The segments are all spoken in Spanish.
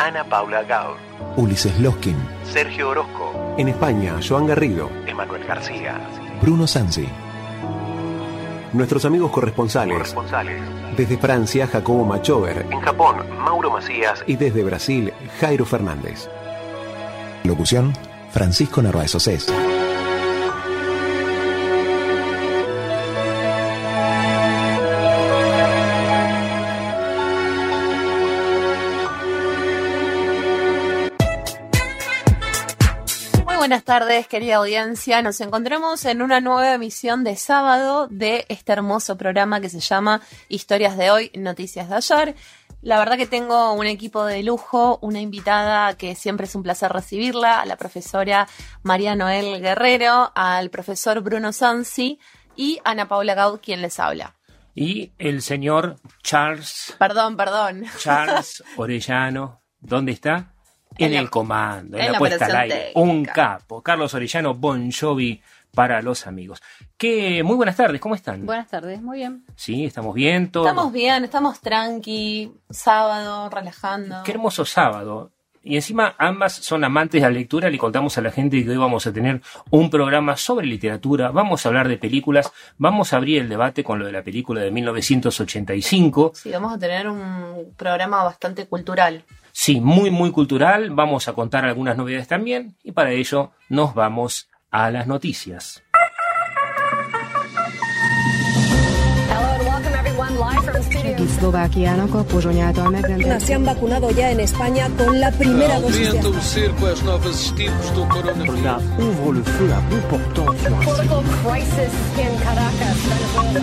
Ana Paula Gaur, Ulises Loskin, Sergio Orozco, en España, Joan Garrido, Emanuel García, Bruno Sansi. Nuestros amigos corresponsales. corresponsales. Desde Francia, Jacobo Machover. En Japón, Mauro Macías Y desde Brasil, Jairo Fernández. Locución, Francisco Narváez Océs. Buenas tardes, querida audiencia. Nos encontramos en una nueva emisión de sábado de este hermoso programa que se llama Historias de hoy, Noticias de ayer. La verdad que tengo un equipo de lujo, una invitada que siempre es un placer recibirla, a la profesora María Noel Guerrero, al profesor Bruno Sansi y Ana Paula Gaud, quien les habla. y el señor Charles, Perdón, perdón. Charles Orellano, ¿dónde está? En, En la- el comando, en, en la la puesta al aire. técnica. Un capo. Carlos Orellano, Bon Jovi para los amigos. Que muy buenas tardes, ¿cómo están? Buenas tardes, muy bien. Sí, estamos bien, todo. Estamos bien, estamos tranqui, sábado, relajando. Qué hermoso sábado. Y encima ambas son amantes de la lectura. Le contamos a la gente que hoy vamos a tener un programa sobre literatura. Vamos a hablar de películas. Vamos a abrir el debate con lo de la película de 1985. Sí, vamos a tener un programa bastante cultural. Sí, muy, muy cultural. Vamos a contar algunas novedades también. Y para ello nos vamos a las noticias. Szlovákiának a Pozsony által megrendelt Se han vacunado ya en España con la primera dosis de Aumenta o cerco às novas estirpes do coronavírus.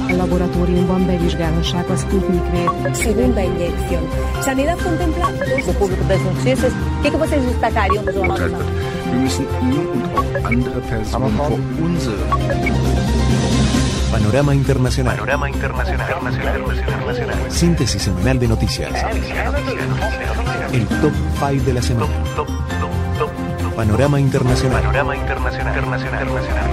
a laboratóriumban bevizsgálhassák a Sputnik V. segunda inyección. Sanidad contempla dos público das notícias. O que, vocês destacariam? Wir müssen ihn und auch andere Personen vor unsere Panorama Internacional. Panorama Internacional. Internacional. Síntesis semanal de noticias. El top 5 de la semana. Top, top, top, top. Panorama Internacional. Panorama Internacional. Internacional. Internacional.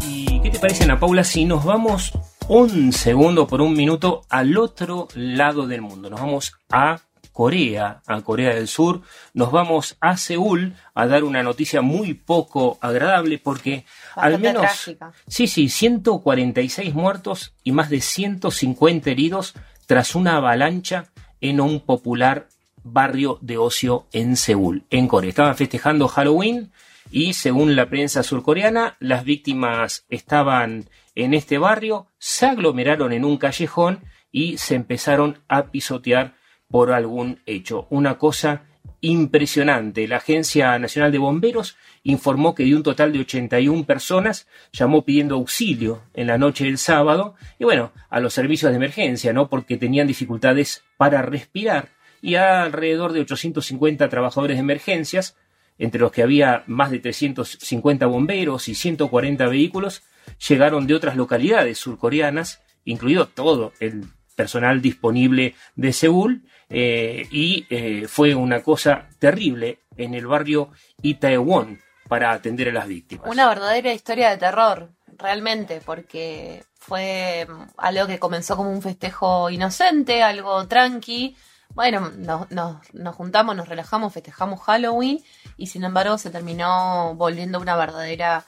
¿Y qué te parece, Ana Paula, si nos vamos un segundo por un minuto al otro lado del mundo? Nos vamos a Corea, a Corea del Sur, nos vamos a Seúl a dar una noticia muy poco agradable porque al menos... trágica. Sí, sí, 146 muertos y más de 150 heridos tras una avalancha en un popular barrio de ocio en Seúl, en Corea. Estaban festejando Halloween y según la prensa surcoreana, las víctimas estaban en este barrio, se aglomeraron en un callejón y se empezaron a pisotear por algún hecho. Una cosa impresionante. La Agencia Nacional de Bomberos informó que de un total de 81 personas llamó pidiendo auxilio en la noche del sábado y bueno, a los servicios de emergencia, ¿no? Porque tenían dificultades para respirar y alrededor de 850 trabajadores de emergencias, entre los que había más de 350 bomberos y 140 vehículos, llegaron de otras localidades surcoreanas, incluido todo el personal disponible de Seúl, eh, y eh, fue una cosa terrible en el barrio Itaewon para atender a las víctimas. Una verdadera historia de terror, realmente, porque fue mm, algo que comenzó como un festejo inocente, algo tranqui. Bueno, nos, nos- nos juntamos, nos relajamos, festejamos Halloween y sin embargo se terminó volviendo una verdadera,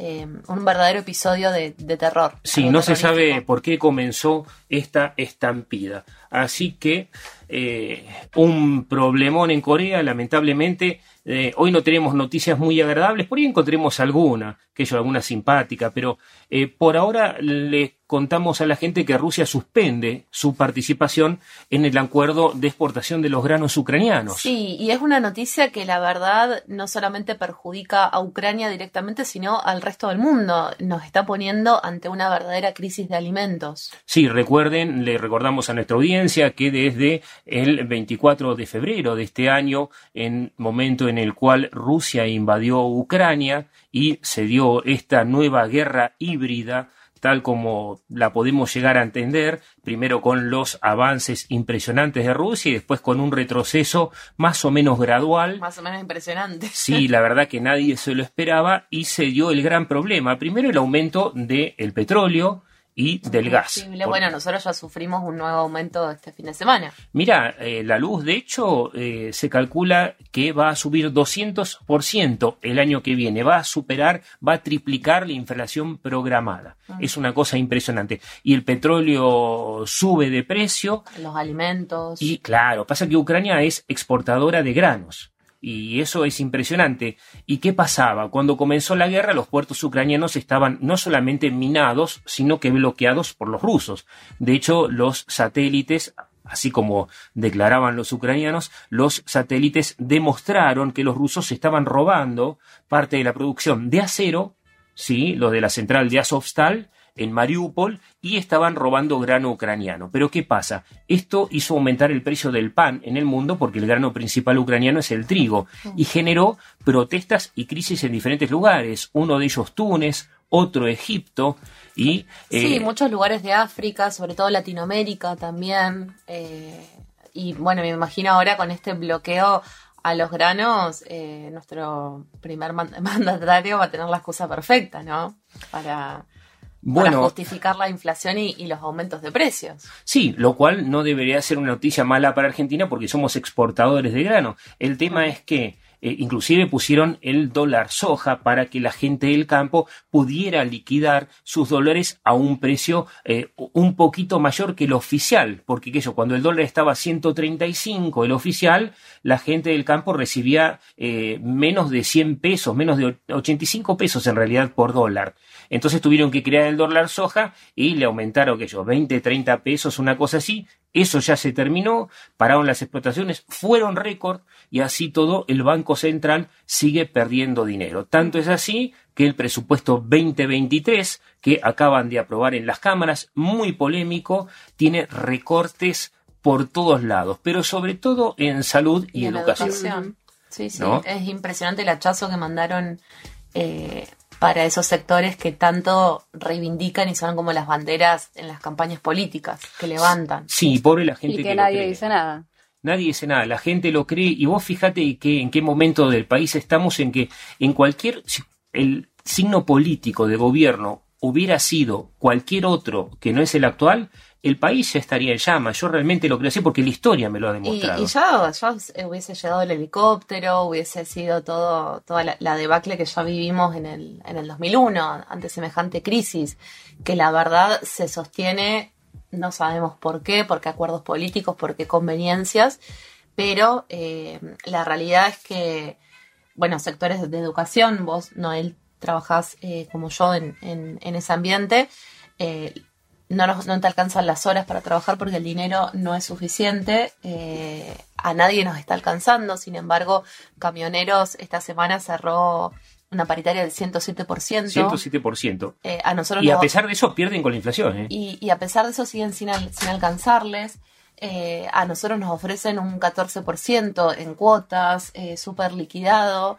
eh, un verdadero episodio de, de terror. Sí, no se sabe por qué comenzó esta estampida. Así que eh, un problemón en Corea, lamentablemente. eh, hoy no tenemos noticias muy agradables, por ahí encontremos alguna, que yo alguna simpática, pero eh, por ahora les contamos a la gente que Rusia suspende su participación en el acuerdo de exportación de los granos ucranianos. Sí, y es una noticia que la verdad no solamente perjudica a Ucrania directamente, sino al resto del mundo. Nos está poniendo ante una verdadera crisis de alimentos. Sí, recuerden, le recordamos a nuestra audiencia que desde el 24 de febrero de este año, en momento en el cual Rusia invadió Ucrania y se dio esta nueva guerra híbrida, tal como la podemos llegar a entender, primero con los avances impresionantes de Rusia y después con un retroceso más o menos gradual. Más o menos impresionante. Sí, la verdad que nadie se lo esperaba y se dio el gran problema. Primero el aumento del petróleo, y del gas. Bueno, nosotros ya sufrimos un nuevo aumento este fin de semana. Mira, eh, la luz, de hecho, eh, se calcula que va a subir 200% el año que viene, va a superar, va a triplicar la inflación programada. Es una cosa impresionante. Y el petróleo sube de precio. Los alimentos. Y claro, pasa que Ucrania es exportadora de granos. Y eso es impresionante. ¿Y qué pasaba? Cuando comenzó la guerra, los puertos ucranianos estaban no solamente minados, sino que bloqueados por los rusos. De hecho, los satélites, así como declaraban los ucranianos, los satélites demostraron que los rusos estaban robando parte de la producción de acero, sí, lo de la central de Azovstal, en Mariupol y estaban robando grano ucraniano. Pero ¿qué pasa? Esto hizo aumentar el precio del pan en el mundo porque el grano principal ucraniano es el trigo y generó protestas y crisis en diferentes lugares. Uno de ellos Túnez, otro Egipto y... Sí, eh, muchos lugares de África, sobre todo Latinoamérica también. Eh, y bueno, me imagino ahora con este bloqueo a los granos, eh, nuestro primer mandatario va a tener la excusa perfecta, ¿no? Para para justificar la inflación y, y, los aumentos de precios. Sí, lo cual no debería ser una noticia mala para Argentina porque somos exportadores de grano. El tema es que eh, inclusive pusieron el dólar soja para que la gente del campo pudiera liquidar sus dólares a un precio eh, un poquito mayor que el oficial, porque eso, cuando el dólar estaba a 135, el oficial, la gente del campo recibía eh, menos de 100 pesos, menos de 85 pesos en realidad por dólar. Entonces tuvieron que crear el dólar soja y le aumentaron, que yo, 20, 30 pesos, una cosa así. Eso ya se terminó, pararon las explotaciones, fueron récord y así todo el Banco Central sigue perdiendo dinero. Tanto es así que el presupuesto 2023 que acaban de aprobar en las cámaras, muy polémico, tiene recortes por todos lados, pero sobre todo en salud y, educación. Sí, sí, es impresionante el hachazo que mandaron eh, para esos sectores que tanto reivindican y son como las banderas en las campañas políticas que levantan. Sí, pobre la gente. Y que, nadie dice nada. Nadie dice nada, la gente lo cree y vos fíjate que en qué momento del país estamos en que en cualquier el signo político de gobierno hubiera sido cualquier otro que no es el actual, el país ya estaría en llamas. Yo realmente lo creo así porque la historia me lo ha demostrado. Y, ya, ya, hubiese llegado el helicóptero, hubiese sido todo, toda la, debacle que ya vivimos en el, en el 2001, ante semejante crisis, que la verdad se sostiene, no sabemos por qué, por qué acuerdos políticos, por qué conveniencias, pero eh, la realidad es que, bueno, sectores de educación, vos, Noel, trabajás eh, como yo en, en, en ese ambiente, eh, no, no, te alcanzan las horas para trabajar porque el dinero no es suficiente, eh, a nadie nos está alcanzando, sin embargo, Camioneros esta semana cerró una paritaria del 107%. 107%. Eh, a nosotros y a pesar de eso pierden con la inflación. ¿eh? Y, a pesar de eso siguen sin, sin alcanzarles. Eh, a nosotros nos ofrecen un 14% en cuotas, súper liquidado.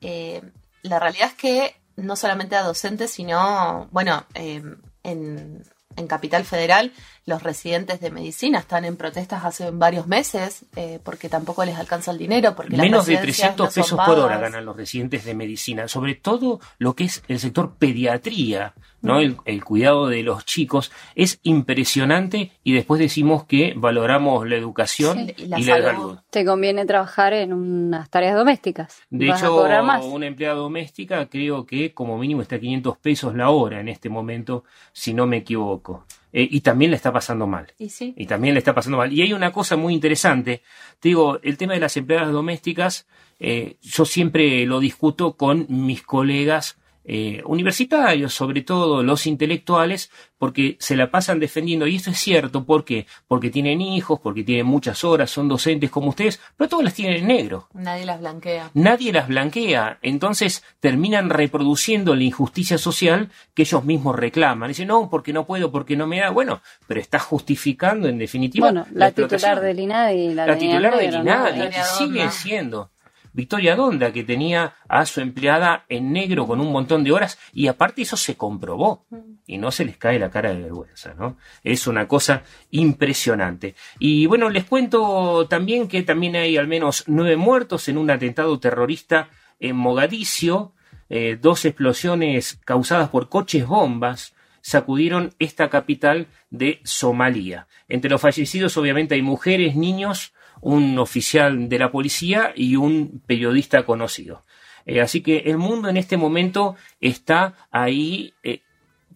la realidad es que no solamente a docentes, sino, bueno, en, en Capital Federal los residentes de medicina están en protestas hace varios meses eh, porque tampoco les alcanza el dinero. Porque Menos de 300 pesos por hora ganan los residentes de medicina, sobre todo lo que es el sector pediatría, ¿no? Mm. El, cuidado de los chicos es impresionante y después decimos que valoramos la educación y la, salud. Te conviene trabajar en unas tareas domésticas. De hecho, una empleada doméstica creo que como mínimo está a 500 pesos la hora en este momento, si no me equivoco. Eh, y también le está pasando mal. ¿Y, sí? y también le está pasando mal. Y hay una cosa muy interesante, te digo, el tema de las empleadas domésticas, eh, yo siempre lo discuto con mis colegas eh, universitarios, sobre todo los intelectuales, porque se la pasan defendiendo, y esto es cierto, ¿por qué? Porque tienen hijos, porque tienen muchas horas, son docentes como ustedes, pero todas las tienen en negro. Nadie las blanquea. Nadie las blanquea, entonces terminan reproduciendo la injusticia social que ellos mismos reclaman. Dicen, no, porque no puedo, porque no me da. Bueno, pero está justificando en definitiva. Bueno, la, explotación. titular del INADI, la, La titular del. INADI, sigue siendo Victoria Donda, que tenía a su empleada en negro con un montón de horas, y aparte eso se comprobó, y no se les cae la cara de vergüenza, ¿no? Es una cosa impresionante. Y bueno, les cuento también que también hay al menos nueve muertos en un atentado terrorista en Mogadiscio, eh, dos explosiones causadas por coches bombas sacudieron esta capital de Somalia. Entre los fallecidos obviamente hay mujeres, niños, un oficial de la policía y un periodista conocido. Eh, así que el mundo en este momento está ahí eh,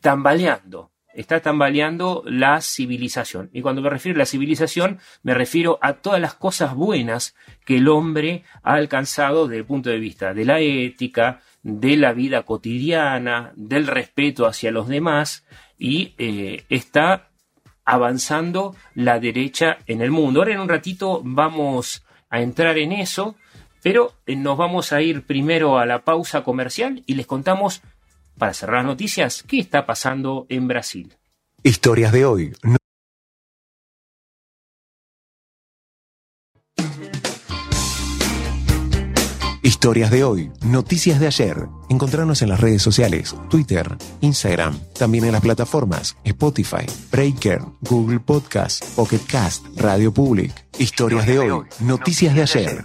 tambaleando, está tambaleando la civilización. Y cuando me refiero a la civilización, me refiero a todas las cosas buenas que el hombre ha alcanzado desde el punto de vista de la ética, de la vida cotidiana, del respeto hacia los demás, y eh, está avanzando la derecha en el mundo. Ahora en un ratito vamos a entrar en eso, pero eh, nos vamos a ir primero a la pausa comercial y les contamos, para cerrar las noticias, qué está pasando en Brasil. Historias de hoy. Historias de hoy, noticias de ayer. Encontrarnos en las redes sociales, Twitter, Instagram, también en las plataformas Spotify, Breaker, Google Podcast, Pocket Cast, Radio Public. Historias de hoy, noticias de ayer.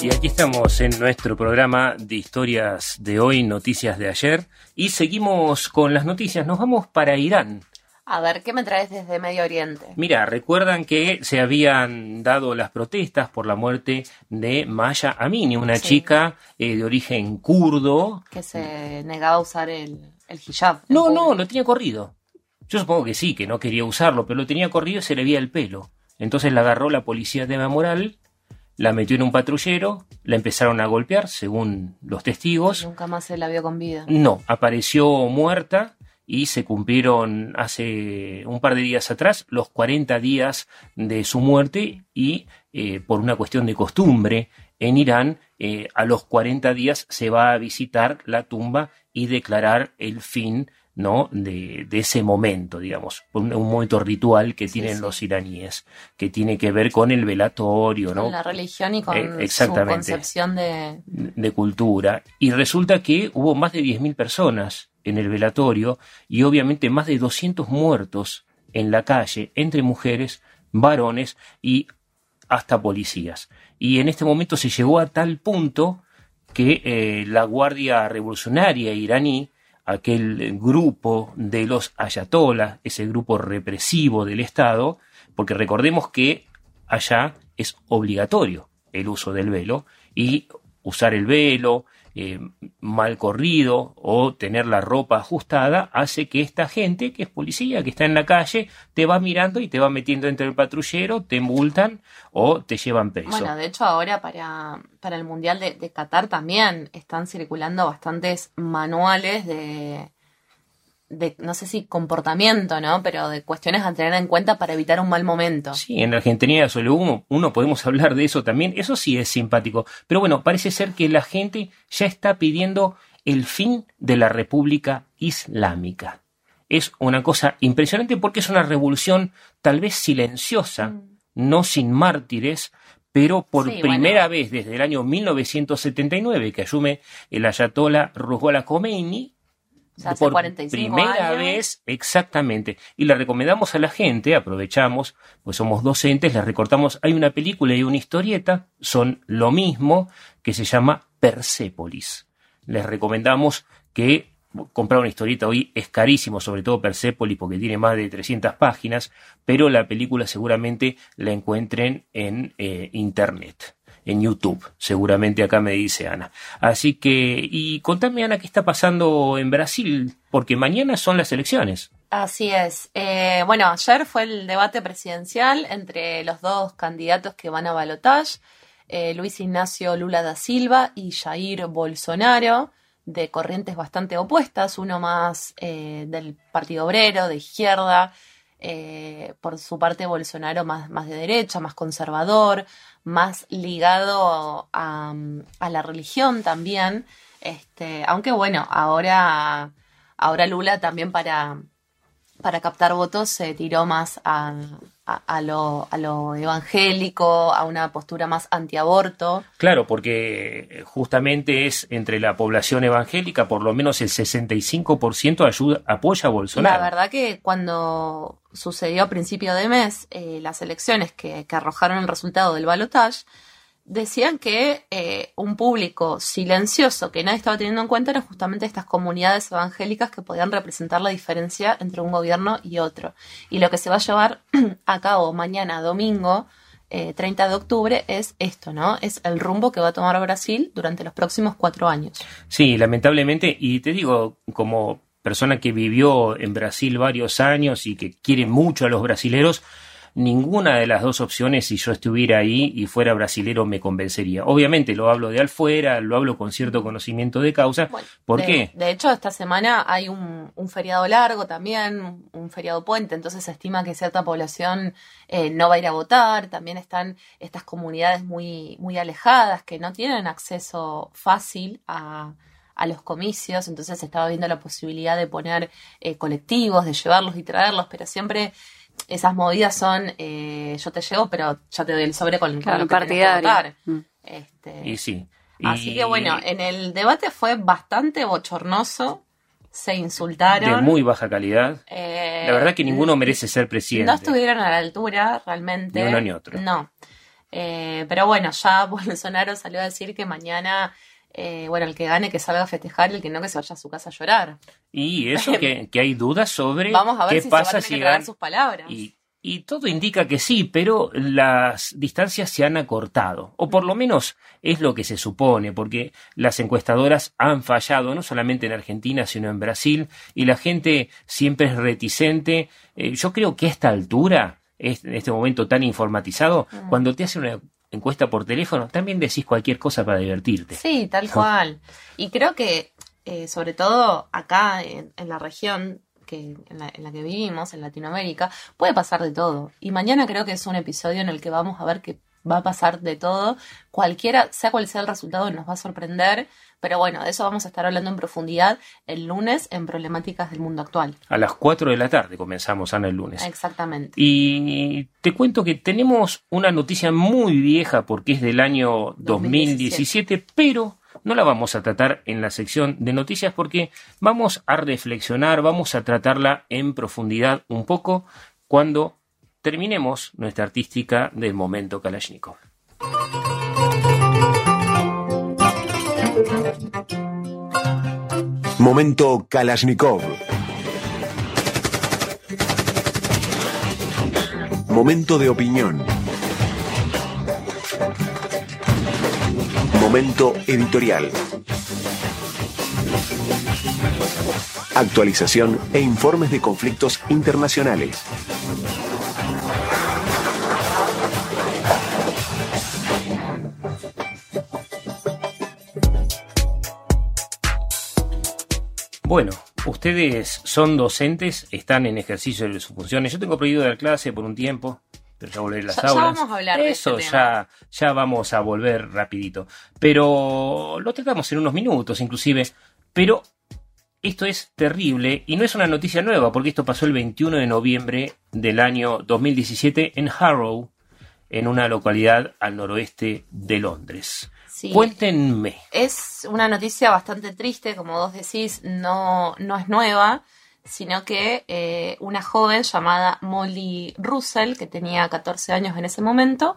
Y aquí estamos en nuestro programa de historias de hoy, noticias de ayer, y seguimos con las noticias. Nos vamos para Irán. A ver, ¿qué me traes desde Medio Oriente? Mira, recuerdan que se habían dado las protestas por la muerte de Maya Amini, una Sí. chica eh, de origen kurdo. Que se negaba a usar el, el hijab. No, no, lo tenía corrido. Yo supongo que sí, que no quería usarlo, pero lo tenía corrido y se le veía el pelo. Entonces la agarró la policía de moral, la metió en un patrullero, la empezaron a golpear, según los testigos. Nunca más se la vio con vida. No, apareció muerta y se cumplieron hace un par de días atrás los 40 días de su muerte y eh, por una cuestión de costumbre en Irán eh, a los 40 días se va a visitar la tumba y declarar el fin ¿no? de, de ese momento, digamos, un, un momento ritual que tienen sí. los iraníes, que tiene que ver con el velatorio, ¿no? Con la religión y con Eh, su concepción de... de cultura y resulta que hubo más de 10.000 personas en el velatorio y obviamente más de 200 muertos en la calle entre mujeres, varones y hasta policías. Y en este momento se llegó a tal punto que eh, la Guardia Revolucionaria iraní, aquel grupo de los ayatolas, ese grupo represivo del Estado, porque recordemos que allá es obligatorio el uso del velo y usar el velo eh, mal corrido o tener la ropa ajustada hace que esta gente que es policía, que está en la calle, te va mirando y te va metiendo dentro del patrullero, te multan o te llevan preso. Bueno, de hecho ahora para, para el Mundial de, de Qatar también están circulando bastantes manuales de, de, no sé si comportamiento, ¿no? Pero de cuestiones a tener en cuenta para evitar un mal momento. Sí, en la Argentina sobre uno, uno podemos hablar de eso también, eso sí es simpático. Pero bueno, parece ser que la gente ya está pidiendo el fin de la República Islámica. Es una cosa impresionante porque es una revolución tal vez silenciosa, no sin mártires, pero por Sí, primera bueno. vez desde el año 1979 que asume el ayatollah Ruhollah Khomeini, sea, hace por 45 primera años. vez, exactamente. Y le recomendamos a la gente, aprovechamos, pues somos docentes, les recortamos, hay una película y una historieta, son lo mismo, que se llama Persépolis. Les recomendamos que comprar una historieta hoy es carísimo, sobre todo Persépolis, porque tiene más de 300 páginas, pero la película seguramente la encuentren en eh, internet en YouTube, seguramente acá me dice Ana. Así que, y contame Ana, ¿qué está pasando en Brasil? Porque mañana son las elecciones. Así es. Eh, bueno, ayer fue el debate presidencial entre los dos candidatos que van a balotage. eh, Luis Ignacio Lula da Silva y Jair Bolsonaro, de corrientes bastante opuestas, uno más eh, del Partido Obrero, de izquierda, eh, por su parte Bolsonaro más, más de derecha, más conservador, más ligado a, a la religión también. Este, aunque bueno, ahora, ahora Lula también para, para captar votos se tiró más a, a, a lo, a lo evangélico, a una postura más antiaborto. Claro, porque justamente es entre la población evangélica, por lo menos el 65% ayuda, apoya a Bolsonaro. La verdad que cuando sucedió a principio de mes eh, las elecciones que, arrojaron el resultado del balotaje, decían que eh, un público silencioso que nadie estaba teniendo en cuenta eran justamente estas comunidades evangélicas que podían representar la diferencia entre un gobierno y otro. Y lo que se va a llevar a cabo mañana, domingo, eh, 30 de octubre, es esto, ¿no? Es el rumbo que va a tomar Brasil durante los próximos cuatro años. Sí, lamentablemente, y te digo, como persona que vivió en Brasil varios años y que quiere mucho a los brasileros, ninguna de las dos opciones, si yo estuviera ahí y fuera brasilero, me convencería. Obviamente lo hablo de afuera, lo hablo con cierto conocimiento de causa. Bueno, ¿Por de, qué? De hecho, esta semana hay un, un, feriado largo también, un feriado puente, entonces se estima que cierta población eh, no va a ir a votar. También están estas comunidades muy, muy alejadas que no tienen acceso fácil a, a los comicios, entonces se estaba viendo la posibilidad de poner eh, colectivos, de llevarlos y traerlos, pero siempre esas movidas son eh, yo te llevo, pero ya te doy el sobre con, Claro, con lo que votar. Mm. Este, Y sí. Así que bueno, en el debate fue bastante bochornoso, se insultaron. de muy baja calidad. Eh, La verdad que ninguno merece ser presidente. No estuvieron a la altura realmente. Ni uno ni otro. No. Eh, pero bueno, ya Bolsonaro salió a decir que mañana, eh, bueno, el que gane que salga a festejar y el que no que se vaya a su casa a llorar. Y eso que, que hay dudas sobre Vamos a ver qué si se va a pasa tener si que tragar gan- sus palabras. Y, y todo indica que sí, pero las distancias se han acortado, o por lo menos es lo que se supone, porque las encuestadoras han fallado no solamente en Argentina, sino en Brasil, y la gente siempre es reticente. Eh, yo creo que a esta altura, en este momento tan informatizado, Mm. cuando te hacen una encuesta por teléfono, también decís cualquier cosa para divertirte. Sí, tal cual. Y creo que, eh, sobre todo acá en, en la región que, en, la, en la que vivimos, en Latinoamérica, puede pasar de todo. Y mañana creo que es un episodio en el que vamos a ver que va a pasar de todo. Cualquiera, sea cual sea el resultado, nos va a sorprender. Pero bueno, de eso vamos a estar hablando en profundidad el lunes en Problemáticas del Mundo Actual. A las 4 de la tarde comenzamos, Ana, el lunes. Exactamente. Y te cuento que tenemos una noticia muy vieja porque es del año 2017, 2017, pero no la vamos a tratar en la sección de noticias porque vamos a reflexionar, vamos a tratarla en profundidad un poco cuando terminemos nuestra artística del momento Kalashnikov. Momento Kalashnikov. Momento de opinión. Momento editorial. Actualización e informes de conflictos internacionales. Bueno, ustedes son docentes, están en ejercicio de sus funciones. Yo tengo prohibido dar clase por un tiempo, pero ya volveré a las Ya- ya aulas. vamos a hablar de Eso este ya, ya vamos a volver rapidito. Pero lo tratamos en unos minutos, inclusive. Pero esto es terrible y no es una noticia nueva, porque esto pasó el 21 de noviembre del año 2017 en Harrow, en una localidad al noroeste de Londres. Sí. Cuéntenme. Es una noticia bastante triste, como vos decís, no, no es nueva, sino que eh, una joven llamada Molly Russell, que tenía 14 años en ese momento,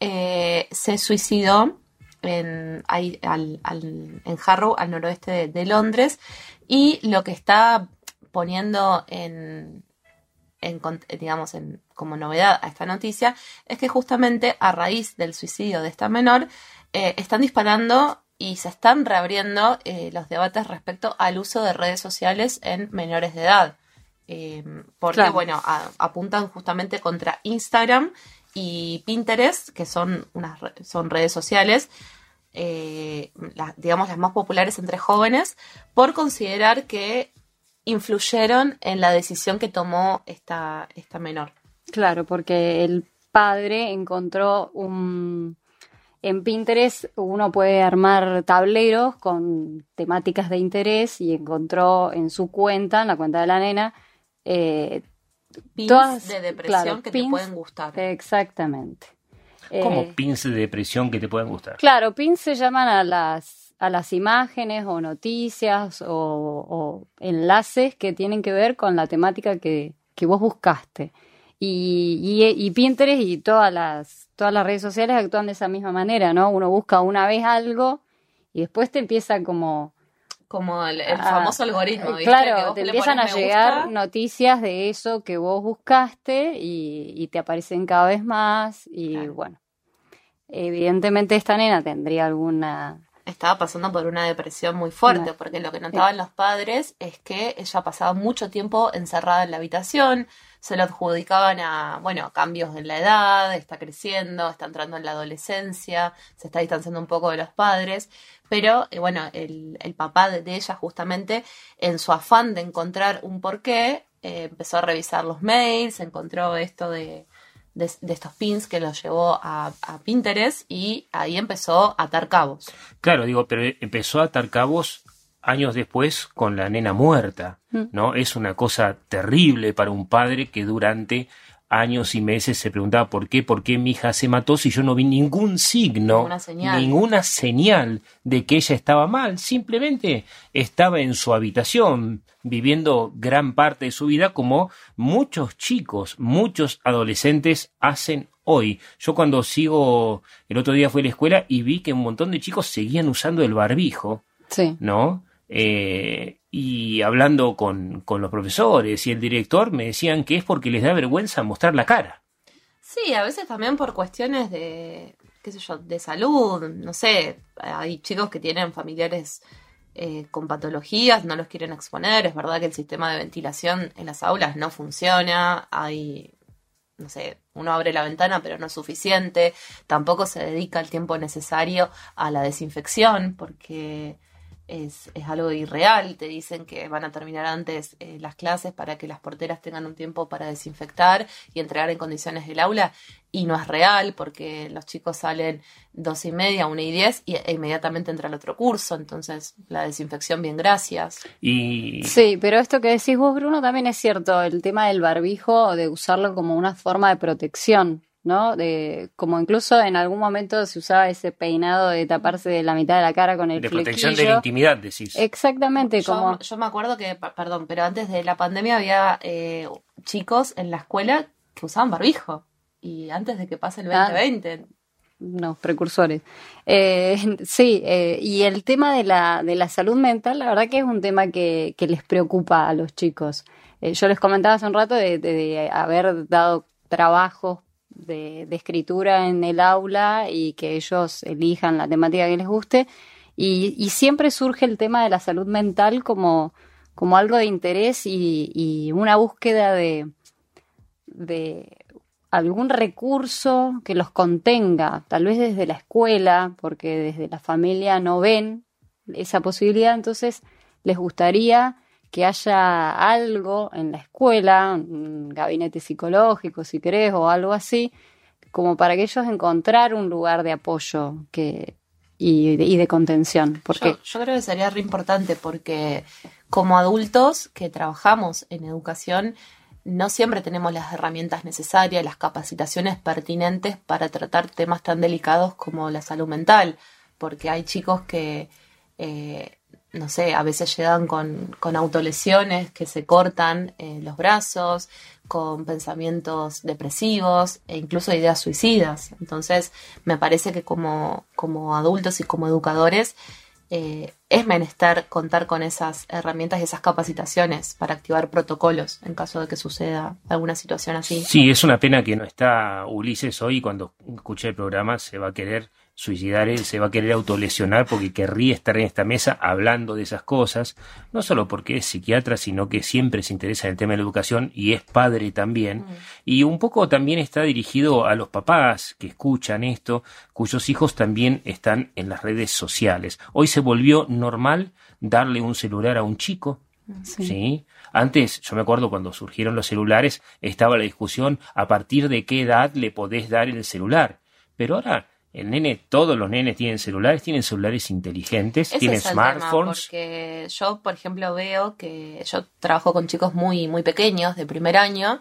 eh, se suicidó en, ahí, al- al- en Harrow, al noroeste de, de Londres, y lo que está poniendo en, digamos, en, como novedad a esta noticia es que justamente a raíz del suicidio de esta menor, eh, están disparando y se están reabriendo eh, los debates respecto al uso de redes sociales en menores de edad. Eh, porque, Claro. bueno, a- apuntan justamente contra Instagram y Pinterest, que son, unas, re- son redes sociales, eh, digamos las más populares entre jóvenes, por considerar que influyeron en la decisión que tomó esta, esta menor. Claro, porque el padre encontró un... En Pinterest uno puede armar tableros con temáticas de interés y encontró en su cuenta, en la cuenta de la nena, eh, Pins Todas- de depresión claro, que pins- te pueden gustar. exactamente. Como Eh, pins de depresión que te puedan gustar. Claro, pins se llaman a las, a las imágenes o noticias o, o enlaces que tienen que ver con la temática que, que vos buscaste. Y, y, y Pinterest y todas las, todas las redes sociales actúan de esa misma manera, ¿no? Uno busca una vez algo y después te empieza como... Como el, el a- famoso algoritmo, eh, ¿viste? Claro, te empiezan a llegar gusta. noticias de eso que vos buscaste y, y te aparecen cada vez más y Claro. bueno. Evidentemente esta nena tendría alguna estaba pasando por una depresión muy fuerte, porque lo que notaban los padres es que ella pasaba mucho tiempo encerrada en la habitación, se lo adjudicaban a, bueno, cambios en la edad, está creciendo, está entrando en la adolescencia, se está distanciando un poco de los padres, pero eh, bueno, el, el papá de, ella justamente, en su afán de encontrar un porqué, eh, empezó a revisar los mails, encontró esto de, de, de estos pins que los llevó a, a Pinterest y ahí empezó a atar cabos. Claro, digo, pero empezó a atar cabos años después con la nena muerta, Mm. ¿no? Es una cosa terrible para un padre que durante años y meses se preguntaba por qué, por qué mi hija se mató si yo no vi ningún signo, Ninguna señal. ninguna señal de que ella estaba mal, simplemente estaba en su habitación viviendo gran parte de su vida como muchos chicos, muchos adolescentes hacen hoy. Yo cuando sigo, el otro día fui a la escuela y vi que un montón de chicos seguían usando el barbijo, Sí. ¿no? Eh, y hablando con, con los profesores y el director me decían que es porque les da vergüenza mostrar la cara. Sí, a veces también por cuestiones de, qué sé yo, de salud, no sé, hay chicos que tienen familiares eh, con patologías, no los quieren exponer, es verdad que el sistema de ventilación en las aulas no funciona, hay, no sé, uno abre la ventana pero no es suficiente, tampoco se dedica el tiempo necesario a la desinfección porque es, es algo irreal. Te dicen que van a terminar antes eh, las clases para que las porteras tengan un tiempo para desinfectar y entregar en condiciones el aula. Y no es real porque los chicos salen dos y media, una y diez y, e inmediatamente entra el otro curso. Entonces, la desinfección, bien, gracias. Y Sí, pero esto que decís vos, Bruno, también es cierto, el tema del barbijo, de usarlo como una forma de protección, ¿no? De, como incluso en algún momento se usaba ese peinado de taparse de la mitad de la cara con el de protección de la intimidad, decís. Exactamente, Yo, como... yo me acuerdo que, perdón, pero antes de la pandemia había eh, chicos en la escuela que usaban barbijo. Y antes de que pase el Ah. 2020. No, precursores. Eh, sí, eh, y el tema de la, de la salud mental, la verdad que es un tema que, que les preocupa a los chicos. Eh, yo les comentaba hace un rato de, de- de haber dado trabajos de, escritura en el aula y que ellos elijan la temática que les guste. Y, y siempre surge el tema de la salud mental como, como algo de interés y, y una búsqueda de, de algún recurso que los contenga, tal vez desde la escuela, porque desde la familia no ven esa posibilidad, entonces les gustaría que haya algo en la escuela, un gabinete psicológico, si querés, o algo así, como para que ellos encontrar un lugar de apoyo y, de, contención. Porque Yo, yo creo que sería re importante porque como adultos que trabajamos en educación, no siempre tenemos las herramientas necesarias, las capacitaciones pertinentes para tratar temas tan delicados como la salud mental, porque hay chicos que, eh, no sé, a veces llegan con, con autolesiones que se cortan eh, los brazos, con pensamientos depresivos e incluso ideas suicidas. Entonces, me parece que como, como adultos y como educadores, eh, es menester contar con esas herramientas y esas capacitaciones para activar protocolos en caso de que suceda alguna situación así. Sí, es una pena que no está Ulises hoy. Cuando escuche el programa se va a querer suicidar, él se va a querer autolesionar porque querría estar en esta mesa hablando de esas cosas, no solo porque es psiquiatra, sino que siempre se interesa en el tema de la educación y es padre también. Y un poco también está dirigido a los papás que escuchan esto, cuyos hijos también están en las redes sociales. Hoy se volvió normal darle un celular a un chico, ¿sí? Antes, yo me acuerdo cuando surgieron los celulares, estaba la discusión a partir de qué edad le podés dar el celular. Pero ahora el nene, todos los nenes tienen celulares, tienen celulares inteligentes, Ese tienen es el tema, smartphones. porque yo, por ejemplo, veo que yo trabajo con chicos muy, muy pequeños, de primer año,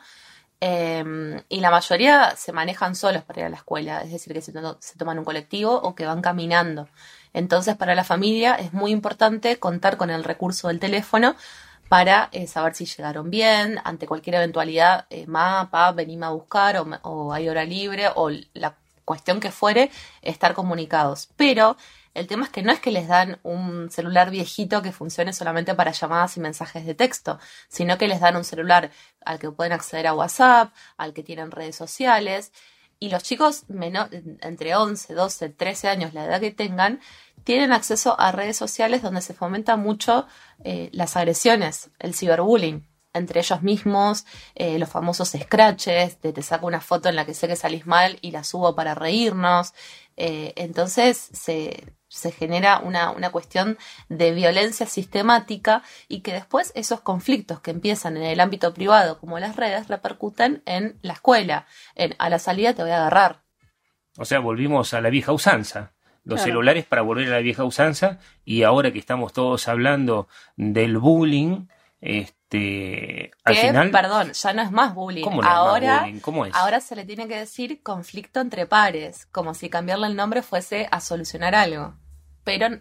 eh, y la mayoría se manejan solos para ir a la escuela, es decir, que se, to- se toman un colectivo o que van caminando. Entonces, para la familia es muy importante contar con el recurso del teléfono para eh, saber si llegaron bien, ante cualquier eventualidad, eh, ma, pa, venime a buscar o, o hay hora libre o la cuestión que fuere, estar comunicados. Pero el tema es que no es que les dan un celular viejito que funcione solamente para llamadas y mensajes de texto, sino que les dan un celular al que pueden acceder a WhatsApp, al que tienen redes sociales. Y los chicos menor, entre 11, 12, 13 años, la edad que tengan, tienen acceso a redes sociales donde se fomenta mucho eh, las agresiones, el ciberbullying entre ellos mismos, eh, los famosos scratches, de te saco una foto en la que sé que salís mal y la subo para reírnos. Eh, entonces se, se genera una, una cuestión de violencia sistemática y que después esos conflictos que empiezan en el ámbito privado como las redes repercuten en la escuela. En, a la salida te voy a agarrar. O sea, volvimos a la vieja usanza. Los Claro. celulares para volver a la vieja usanza y ahora que estamos todos hablando del bullying, este, al que, final, perdón, ya no es más bullying. ¿cómo no es más ahora, bullying? ¿Cómo es? ahora se le tiene que decir conflicto entre pares, como si cambiarle el nombre fuese a solucionar algo. Pero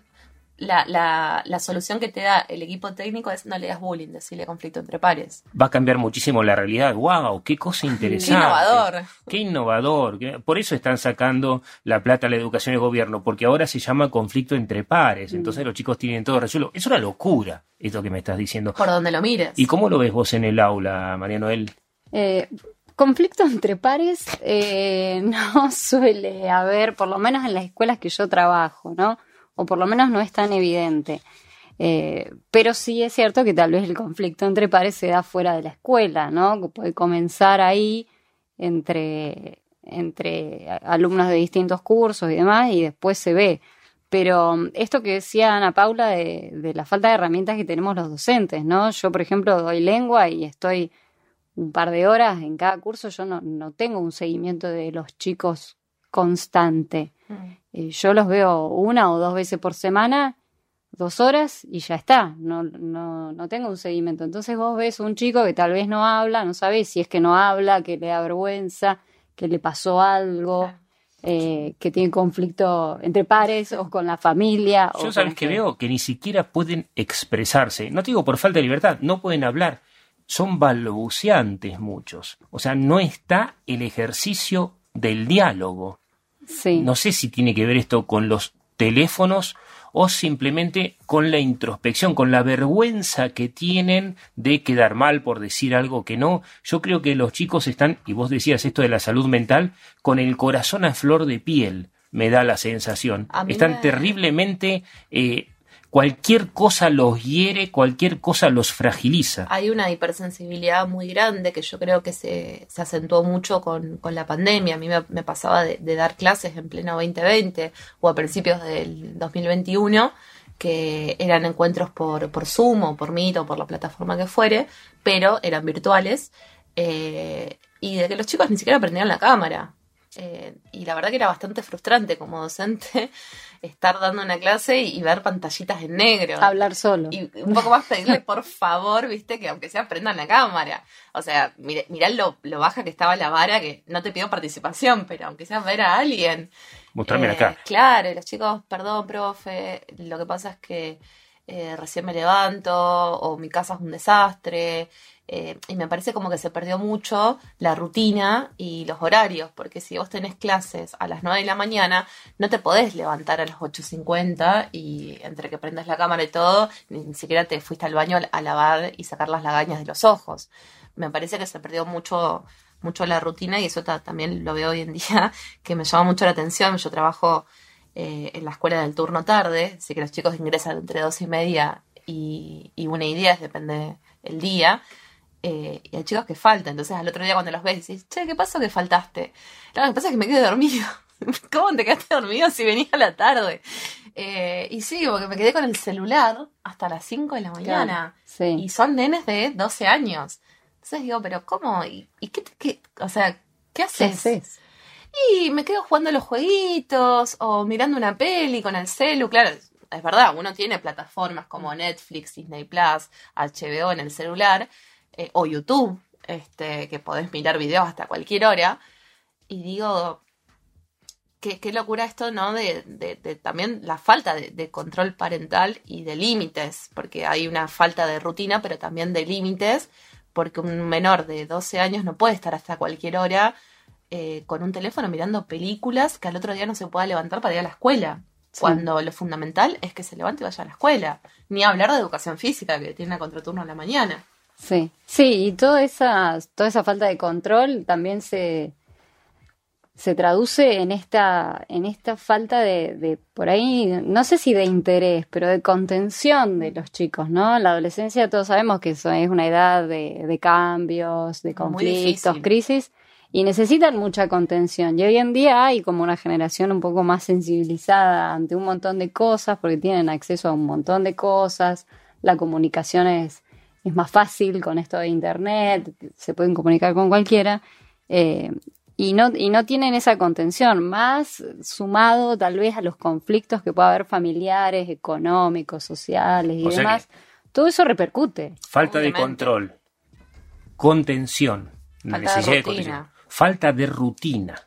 la, la, la solución que te da el equipo técnico es no le das bullying, decirle conflicto entre pares. va a cambiar muchísimo la realidad. ¡Wow! ¡Qué cosa Qué interesante! innovador. Qué innovador. Qué- Por eso están sacando la plata a la educación y el gobierno, porque ahora se llama conflicto entre pares. Entonces los chicos tienen todo resuelto. Es una locura esto que me estás diciendo. Por donde lo mires. ¿Y cómo lo ves vos en el aula, María Noel? Eh, conflicto entre pares eh, no suele haber, por lo menos en las escuelas que yo trabajo, ¿no? O por lo menos no es tan evidente. Eh, pero sí es cierto que tal vez el conflicto entre pares se da fuera de la escuela, ¿no? Que puede comenzar ahí entre, entre alumnos de distintos cursos y demás y después se ve. Pero um, esto que decía Ana Paula de, de la falta de herramientas que tenemos los docentes, ¿no? Yo, por ejemplo, doy lengua y estoy un par de horas en cada curso, yo no, no tengo un seguimiento de los chicos constante. Mm. Eh, yo los veo una o dos veces por semana, dos horas y ya está. No, no, no tengo un seguimiento. Entonces vos ves un chico que tal vez no habla, no sabés si es que no habla, que le da vergüenza, que le pasó algo, Claro. eh, que tiene conflicto entre pares o con la familia. o Yo con sabes que veo que ni siquiera pueden expresarse. No te digo por falta de libertad, no pueden hablar. Son balbuceantes muchos. O sea, no está el ejercicio del diálogo. Sí. No sé si tiene que ver esto con los teléfonos o simplemente con la introspección, con la vergüenza que tienen de quedar mal por decir algo que no. Yo creo que los chicos están, y vos decías esto de la salud mental, con el corazón a flor de piel, me da la sensación. Están me- terriblemente... eh, cualquier cosa los hiere, cualquier cosa los fragiliza. Hay una hipersensibilidad muy grande que yo creo que se, se acentuó mucho con, con la pandemia. A mí me, pasaba de, de dar clases en pleno 2020 o a principios del 2021 que eran encuentros por, por Zoom o por Meet o por la plataforma que fuere, pero eran virtuales eh, y de que los chicos ni siquiera prendían la cámara. Eh, y la verdad que era bastante frustrante como docente estar dando una clase y, y ver pantallitas en negro. Hablar solo. Y un poco más pedirle, por favor, viste, que aunque sea prendan la cámara. O sea, mire- mirá lo, lo baja que estaba la vara, que no te pido participación, pero aunque sea ver a alguien. Mostrame Eh, acá. Claro, y los chicos, perdón, profe, lo que pasa es que eh, recién me levanto, o mi casa es un desastre. Eh, y me parece como que se perdió mucho la rutina y los horarios, porque si vos tenés clases a las 9 de la mañana, no te podés levantar a las 8.50 y entre que prendas la cámara y todo, ni siquiera te fuiste al baño a lavar y sacar las lagañas de los ojos. Me parece que se perdió mucho mucho la rutina y eso ta- también lo veo hoy en día que me llama mucho la atención. Yo trabajo eh, en la escuela del turno tarde, así que los chicos ingresan entre dos y media y, y una y diez, depende el día. Eh, y hay chicos que faltan, entonces al otro día cuando los ves dices, che, ¿qué pasó que faltaste? Lo que pasa es que me quedé dormido. ¿Cómo te quedaste dormido si venía a la tarde? Eh, y sí, porque me quedé con el celular hasta las 5 de la mañana. Sí. Y son nenes de 12 años. Entonces digo, pero ¿cómo? ¿Y, y qué, qué- o sea, qué ¿Qué haces? haces? Y me quedo jugando los jueguitos o mirando una peli con el celu. Claro, es verdad, uno tiene plataformas como Netflix, Disney Plus, HBO en el celular eh, o YouTube, este, que podés mirar videos hasta cualquier hora. Y digo, qué, qué locura esto, ¿no? De, de- de también la falta de, de control parental y de límites, porque hay una falta de rutina, pero también de límites, porque un menor de 12 años no puede estar hasta cualquier hora eh, con un teléfono mirando películas que al otro día no se pueda levantar para ir a la escuela. Sí. Cuando lo fundamental es que se levante y vaya a la escuela. Ni hablar de educación física, que tiene a contraturno a la mañana. Sí, sí, y toda esa, toda esa falta de control también se, se traduce en esta, en esta falta de, de, por ahí, no sé si de interés, pero de contención de los chicos, ¿no? En la adolescencia todos sabemos que eso es una edad de, de cambios, de conflictos, crisis, y necesitan mucha contención. Y hoy en día hay como una generación un poco más sensibilizada ante un montón de cosas, porque tienen acceso a un montón de cosas, la comunicación es es más fácil con esto de internet, se pueden comunicar con cualquiera, eh, y, no, y no tienen esa contención, más sumado tal vez a los conflictos que pueda haber familiares, económicos, sociales y O demás, todo eso repercute. Falta de control, contención, Falta de necesidad de, rutina. contención, falta de rutina,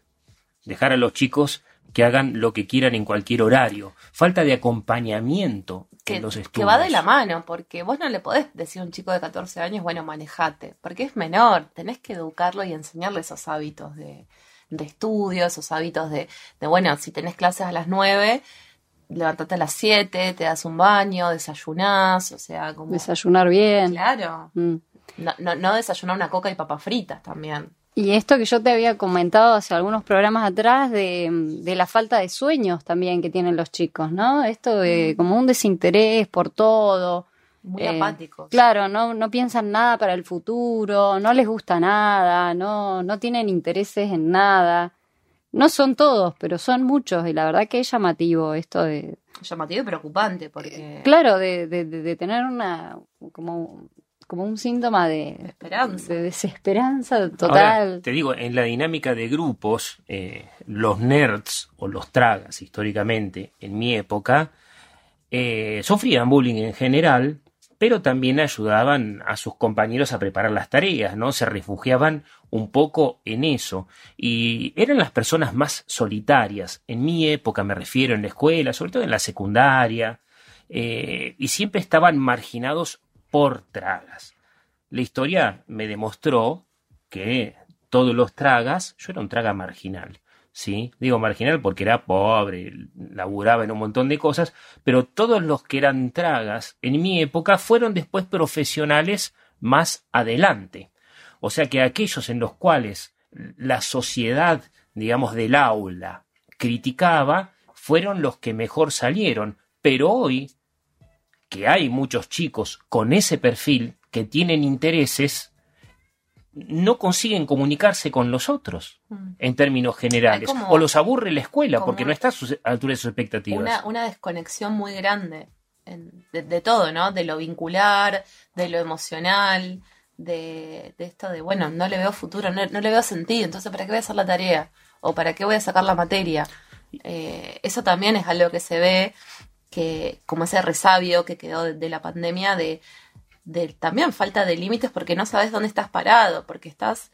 dejar a los chicos que hagan lo que quieran en cualquier horario, falta de acompañamiento que, en los que estudios. va de la mano, porque vos no le podés decir a un chico de 14 años, bueno, manejate, porque es menor, tenés que educarlo y enseñarle esos hábitos de, de estudio, esos hábitos de, de, bueno, si tenés clases a las 9, levantate a las 7, te das un baño, desayunás, o sea, como... Desayunar bien. Claro, Mm. no, no, no desayunar una coca y papas fritas también. Y esto que yo te había comentado hace algunos programas atrás de, de la falta de sueños también que tienen los chicos, ¿no? Esto de como un desinterés por todo. Muy Eh, apáticos. Claro, no, no piensan nada para el futuro, no les gusta nada, no, no tienen intereses en nada. No son todos, pero son muchos, y la verdad que es llamativo esto de, Llamativo y preocupante, porque... claro, de, de, de- de tener una, como, como un síntoma de, Esperanza. de desesperanza Ahora, total. te digo, en la dinámica de grupos, eh, los nerds o los tragas históricamente, en mi época, eh, sufrían bullying en general, pero también ayudaban a sus compañeros a preparar las tareas, ¿no? Se refugiaban un poco en eso. Y eran las personas más solitarias. En mi época me refiero en la escuela, sobre todo en la secundaria, eh, y siempre estaban marginados por tragas. La historia me demostró que todos los tragas, yo era un traga marginal, ¿sí? Digo marginal porque era pobre, laburaba en un montón de cosas, pero todos los que eran tragas en mi época fueron después profesionales más adelante. O sea que aquellos en los cuales la sociedad, digamos, del aula criticaba, fueron los que mejor salieron. Pero hoy, que hay muchos chicos con ese perfil que tienen intereses, no consiguen comunicarse con los otros Mm. en términos generales. Como- o los aburre la escuela porque no está a la altura de sus expectativas. una, una desconexión muy grande en- de, de todo, ¿no? De lo vincular, de lo emocional, de, de esto de, bueno, no le veo futuro, no, no le veo sentido, entonces ¿para qué voy a hacer la tarea? ¿O para qué voy a sacar la materia? Eh, eso también es algo que se ve, que como ese resabio que quedó de, de la pandemia, de, de también falta de límites porque no sabes dónde estás parado, porque estás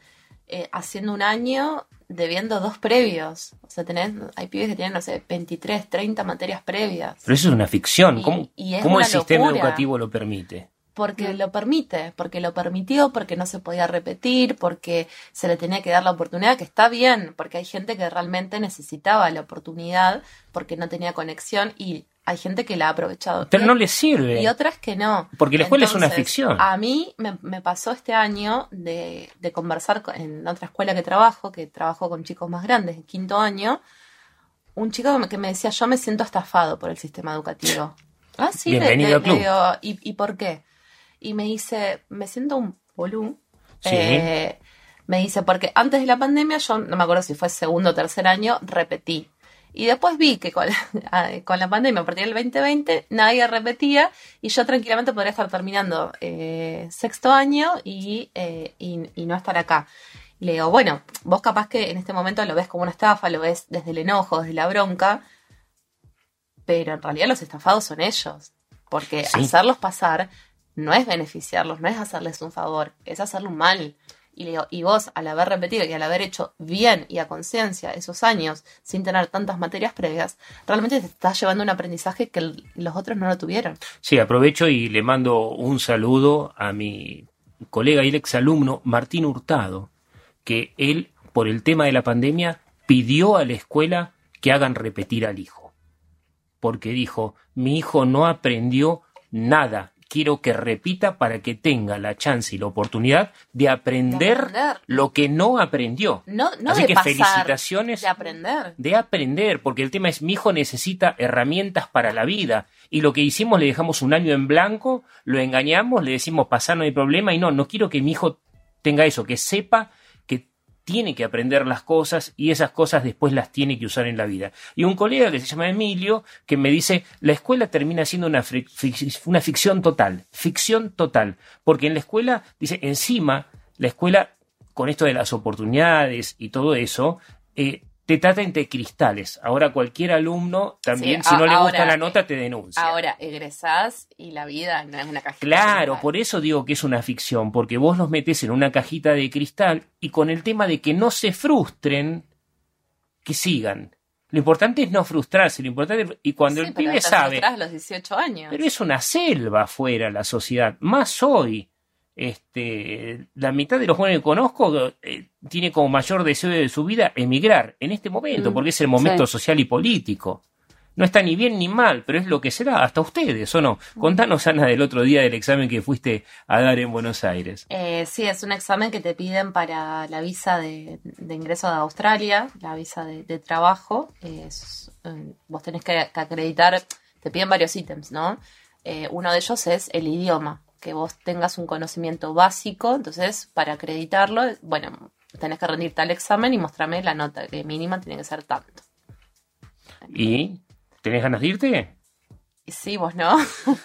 eh, haciendo un año debiendo dos previos. O sea, tenés, hay pibes que tienen, no sé, 23, 30 materias previas. Pero eso es una ficción. Y- ¿Cómo, y es cómo el sistema educativo lo permite? Porque lo permite, porque lo permitió, porque no se podía repetir, porque se le tenía que dar la oportunidad, que está bien, porque hay gente que realmente necesitaba la oportunidad porque no tenía conexión y hay gente que la ha aprovechado. Pero no les sirve. y otras que no. Porque la escuela es una ficción. A mí me, me pasó este año de, de conversar con- en otra escuela que trabajo, que trabajo con chicos más grandes, en quinto año, un chico que me, decía, yo me siento estafado por el sistema educativo. Ah, sí, le- Bienvenido le- al club. le digo, ¿y, y por qué? Y me dice, me siento un bolú. Sí. Eh, me dice, porque antes de la pandemia, yo no me acuerdo si fue segundo o tercer año, repetí. Y después vi que con la, ah, con la pandemia, a partir del 2020, nadie repetía y yo tranquilamente podría estar terminando eh, sexto año y, eh, y, y no estar acá. Y le digo, bueno, vos capaz que en este momento lo ves como una estafa, lo ves desde el enojo, desde la bronca, pero en realidad los estafados son ellos. Porque Sí. hacerlos pasar no es beneficiarlos, no es hacerles un favor, es hacerle un mal. Y y vos, al haber repetido y al haber hecho bien y a conciencia esos años, sin tener tantas materias previas, realmente te estás llevando un aprendizaje que el- los otros no lo tuvieron. Sí, aprovecho y le mando un saludo a mi colega y ex alumno Martín Hurtado, que él, por el tema de la pandemia, pidió a la escuela que hagan repetir al hijo. Porque dijo, mi hijo no aprendió nada, quiero que repita para que tenga la chance y la oportunidad de aprender, aprender. lo que no aprendió. No, no Así de que pasar, felicitaciones de aprender. de aprender, porque el tema es mi hijo necesita herramientas para la vida. Y lo que hicimos, le dejamos un año en blanco, lo engañamos, le decimos pasar no hay problema, y no, no quiero que mi hijo tenga eso, que sepa tiene que aprender las cosas y esas cosas después las tiene que usar en la vida. Y un colega que se llama Emilio, que me dice, la escuela termina siendo una, una ficción total, ficción total, porque en la escuela, dice, encima, la escuela, con esto de las oportunidades y todo eso, eh, te trata entre cristales. Ahora cualquier alumno también, Sí, si no le gusta la nota, te denuncia. Ahora, egresás y la vida no es una cajita. Claro, de por eso digo que es una ficción, porque vos los metes en una cajita de cristal y con el tema de que no se frustren, que sigan. Lo importante es no frustrarse, lo importante es- y cuando Sí, el pero pibe sabe, los 18 años. pero es una selva afuera la sociedad, más hoy. Este, la mitad de los jóvenes que conozco eh, tiene como mayor deseo de su vida emigrar en este momento, Mm, porque es el momento sí. social y político. No está ni bien ni mal, pero es lo que será, hasta ustedes, ¿o no? Contanos, Ana, del otro día del examen que fuiste a dar en Buenos Aires. Eh, sí, es un examen que te piden para la visa de, de ingreso de Australia, la visa de, de trabajo. Es, eh, vos tenés que, que acreditar, te piden varios ítems, ¿no? Eh, uno de ellos es el idioma, que vos tengas un conocimiento básico, entonces para acreditarlo, bueno, tenés que rendir tal examen y mostrarme la nota, que mínima tiene que ser tanto. ¿Y tenés ganas de irte? Sí, vos no.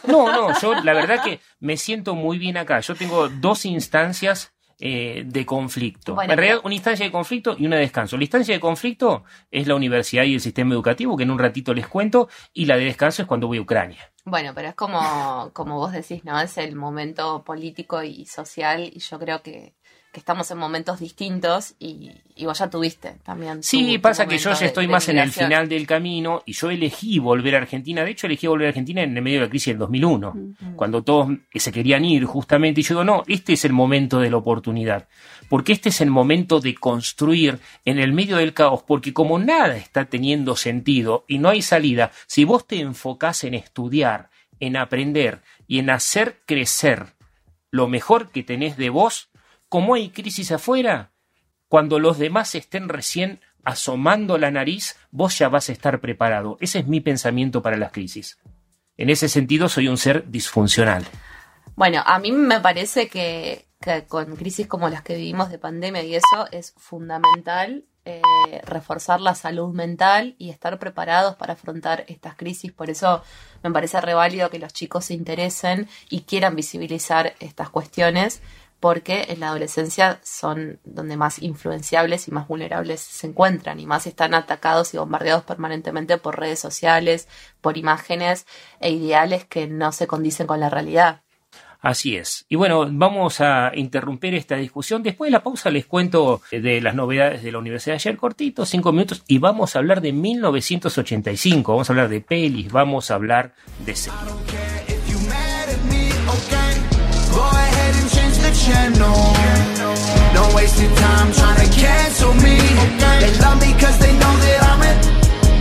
No, no, yo la verdad que me siento muy bien acá. Yo tengo dos instancias eh, de conflicto. Bueno, en realidad, una instancia de conflicto y una de descanso. La instancia de conflicto es la universidad y el sistema educativo, que en un ratito les cuento, y la de descanso es cuando voy a Ucrania. Bueno, pero es como, como vos decís, ¿no? Es el momento político y social y yo creo que, que estamos en momentos distintos y, y vos ya tuviste también. Sí, tu pasa que yo ya estoy de más en el final del camino y yo elegí volver a Argentina. De hecho, elegí volver a Argentina en el medio de la crisis del 2001, cuando todos se querían ir justamente. Y yo digo, no, este es el momento de la oportunidad. Porque este es el momento de construir en el medio del caos. Porque como nada está teniendo sentido y no hay salida, si vos te enfocás en estudiar, en aprender y en hacer crecer lo mejor que tenés de vos, como hay crisis afuera, cuando los demás estén recién asomando la nariz, vos ya vas a estar preparado. Ese es mi pensamiento para las crisis. En ese sentido, soy un ser disfuncional. Bueno, a mí me parece que, con crisis como las que vivimos de pandemia y eso es fundamental eh, reforzar la salud mental y estar preparados para afrontar estas crisis. Por eso me parece re válido que los chicos se interesen y quieran visibilizar estas cuestiones porque en la adolescencia son donde más influenciables y más vulnerables se encuentran y más están atacados y bombardeados permanentemente por redes sociales, por imágenes e ideales que no se condicen con la realidad. Así es. Y bueno, vamos a interrumpir esta discusión. Después de la pausa les cuento de las novedades de la universidad de ayer, cortito, cinco minutos, y vamos a hablar de 1985. Vamos a hablar de pelis, vamos a hablar de series. Your time trying to cancel me. They love me cause they know that I'm it.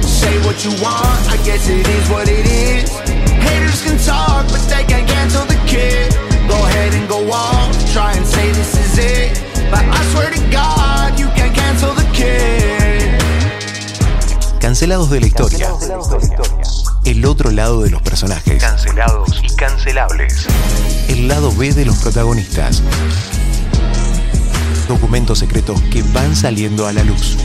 Say what you want, I guess it is what it is. Haters can talk, but they can't cancel the kid. Go ahead and go on, try and say this is it. But I swear to God, you can't cancel the kid. Cancela Cancelados de la historia. El otro lado de los personajes. Cancelados y cancelables. El lado B de los protagonistas. Documentos secretos que van saliendo a la luz.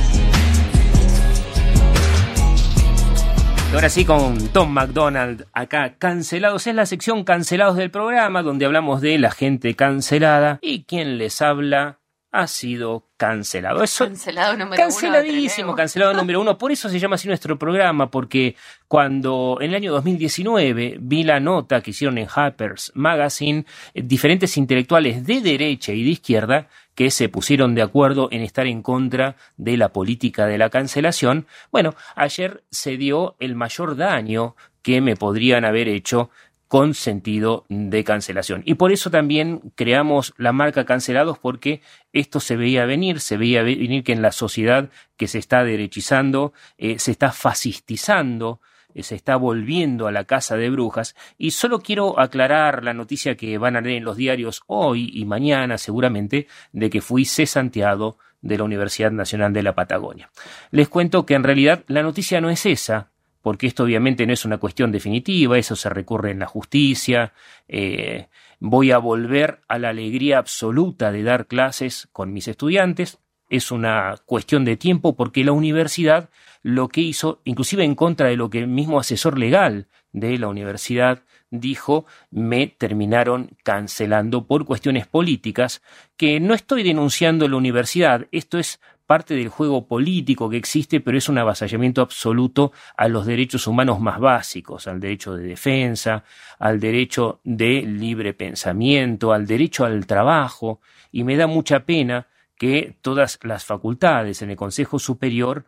Ahora sí con Tom McDonald acá, cancelados. Es la sección cancelados del programa donde hablamos de la gente cancelada y quien les habla ha sido cancelado. Eso, Cancelado número Canceladísimo, uno. cancelado número uno. Por eso se llama así nuestro programa, porque cuando en el año 2019 vi la nota que hicieron en Harper's Magazine, eh, diferentes intelectuales de derecha y de izquierda que se pusieron de acuerdo en estar en contra de la política de la cancelación. Bueno, ayer se dio el mayor daño que me podrían haber hecho con sentido de cancelación. Y por eso también creamos la marca cancelados porque esto se veía venir, se veía venir que en la sociedad que se está derechizando, eh, se está fascistizando, se está volviendo a la casa de brujas. Y solo quiero aclarar la noticia que van a leer en los diarios hoy y mañana seguramente de que fui cesanteado de la Universidad Nacional de la Patagonia. Les cuento que en realidad la noticia no es esa, porque esto obviamente no es una cuestión definitiva, eso se recurre en la justicia, eh, voy a volver a la alegría absoluta de dar clases con mis estudiantes, es una cuestión de tiempo porque la universidad lo que hizo, inclusive en contra de lo que el mismo asesor legal de la universidad dijo, me terminaron cancelando por cuestiones políticas, que no estoy denunciando la universidad, esto es parte del juego político que existe, pero es un avasallamiento absoluto a los derechos humanos más básicos, al derecho de defensa, al derecho de libre pensamiento, al derecho al trabajo, y me da mucha pena que todas las facultades en el Consejo Superior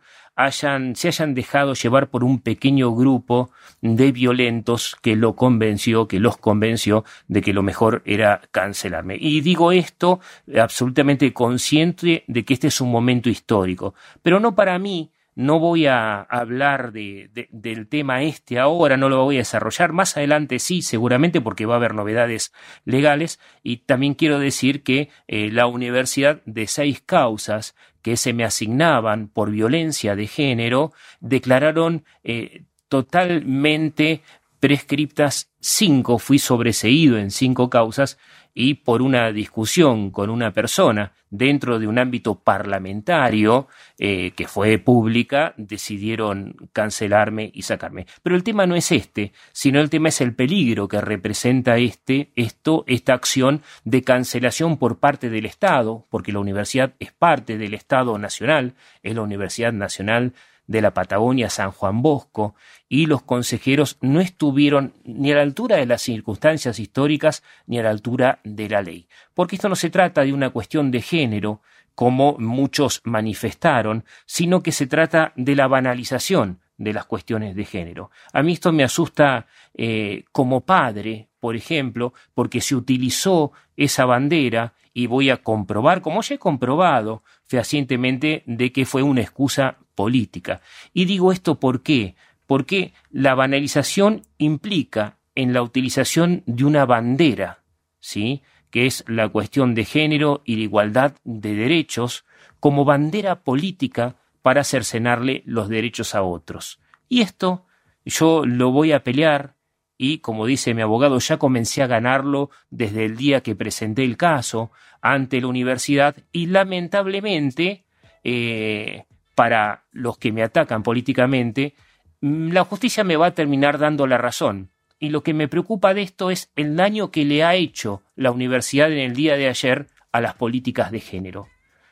se hayan dejado llevar por un pequeño grupo de violentos que lo convenció, que los convenció de que lo mejor era cancelarme. Y digo esto absolutamente consciente de que este es un momento histórico, pero no para mí, no voy a hablar de, de, del tema este ahora, no lo voy a desarrollar. Más adelante sí, seguramente, porque va a haber novedades legales. Y también quiero decir que eh, la universidad de seis causas que se me asignaban por violencia de género declararon eh, totalmente prescriptas cinco, fui sobreseído en cinco causas y por una discusión con una persona dentro de un ámbito parlamentario eh, que fue pública, decidieron cancelarme y sacarme. Pero el tema no es este, sino el tema es el peligro que representa este, esto, esta acción de cancelación por parte del Estado, porque la universidad es parte del Estado nacional, es la Universidad Nacional de la Patagonia San Juan Bosco y los consejeros no estuvieron ni a la altura de las circunstancias históricas ni a la altura de la ley. Porque esto no se trata de una cuestión de género, como muchos manifestaron, sino que se trata de la banalización de las cuestiones de género. A mí esto me asusta eh, como padre, por ejemplo, porque se utilizó esa bandera y voy a comprobar, como ya he comprobado fehacientemente, de que fue una excusa política. Y digo esto por qué? Porque la banalización implica en la utilización de una bandera, ¿sí? que es la cuestión de género y de igualdad de derechos, como bandera política para cercenarle los derechos a otros. Y esto yo lo voy a pelear y, como dice mi abogado, ya comencé a ganarlo desde el día que presenté el caso ante la universidad y lamentablemente eh, para los que me atacan políticamente, mm, la justicia me va a terminar dando la razón. Y lo que me preocupa de esto es el daño que le ha hecho la universidad en el día de ayer a las políticas de género.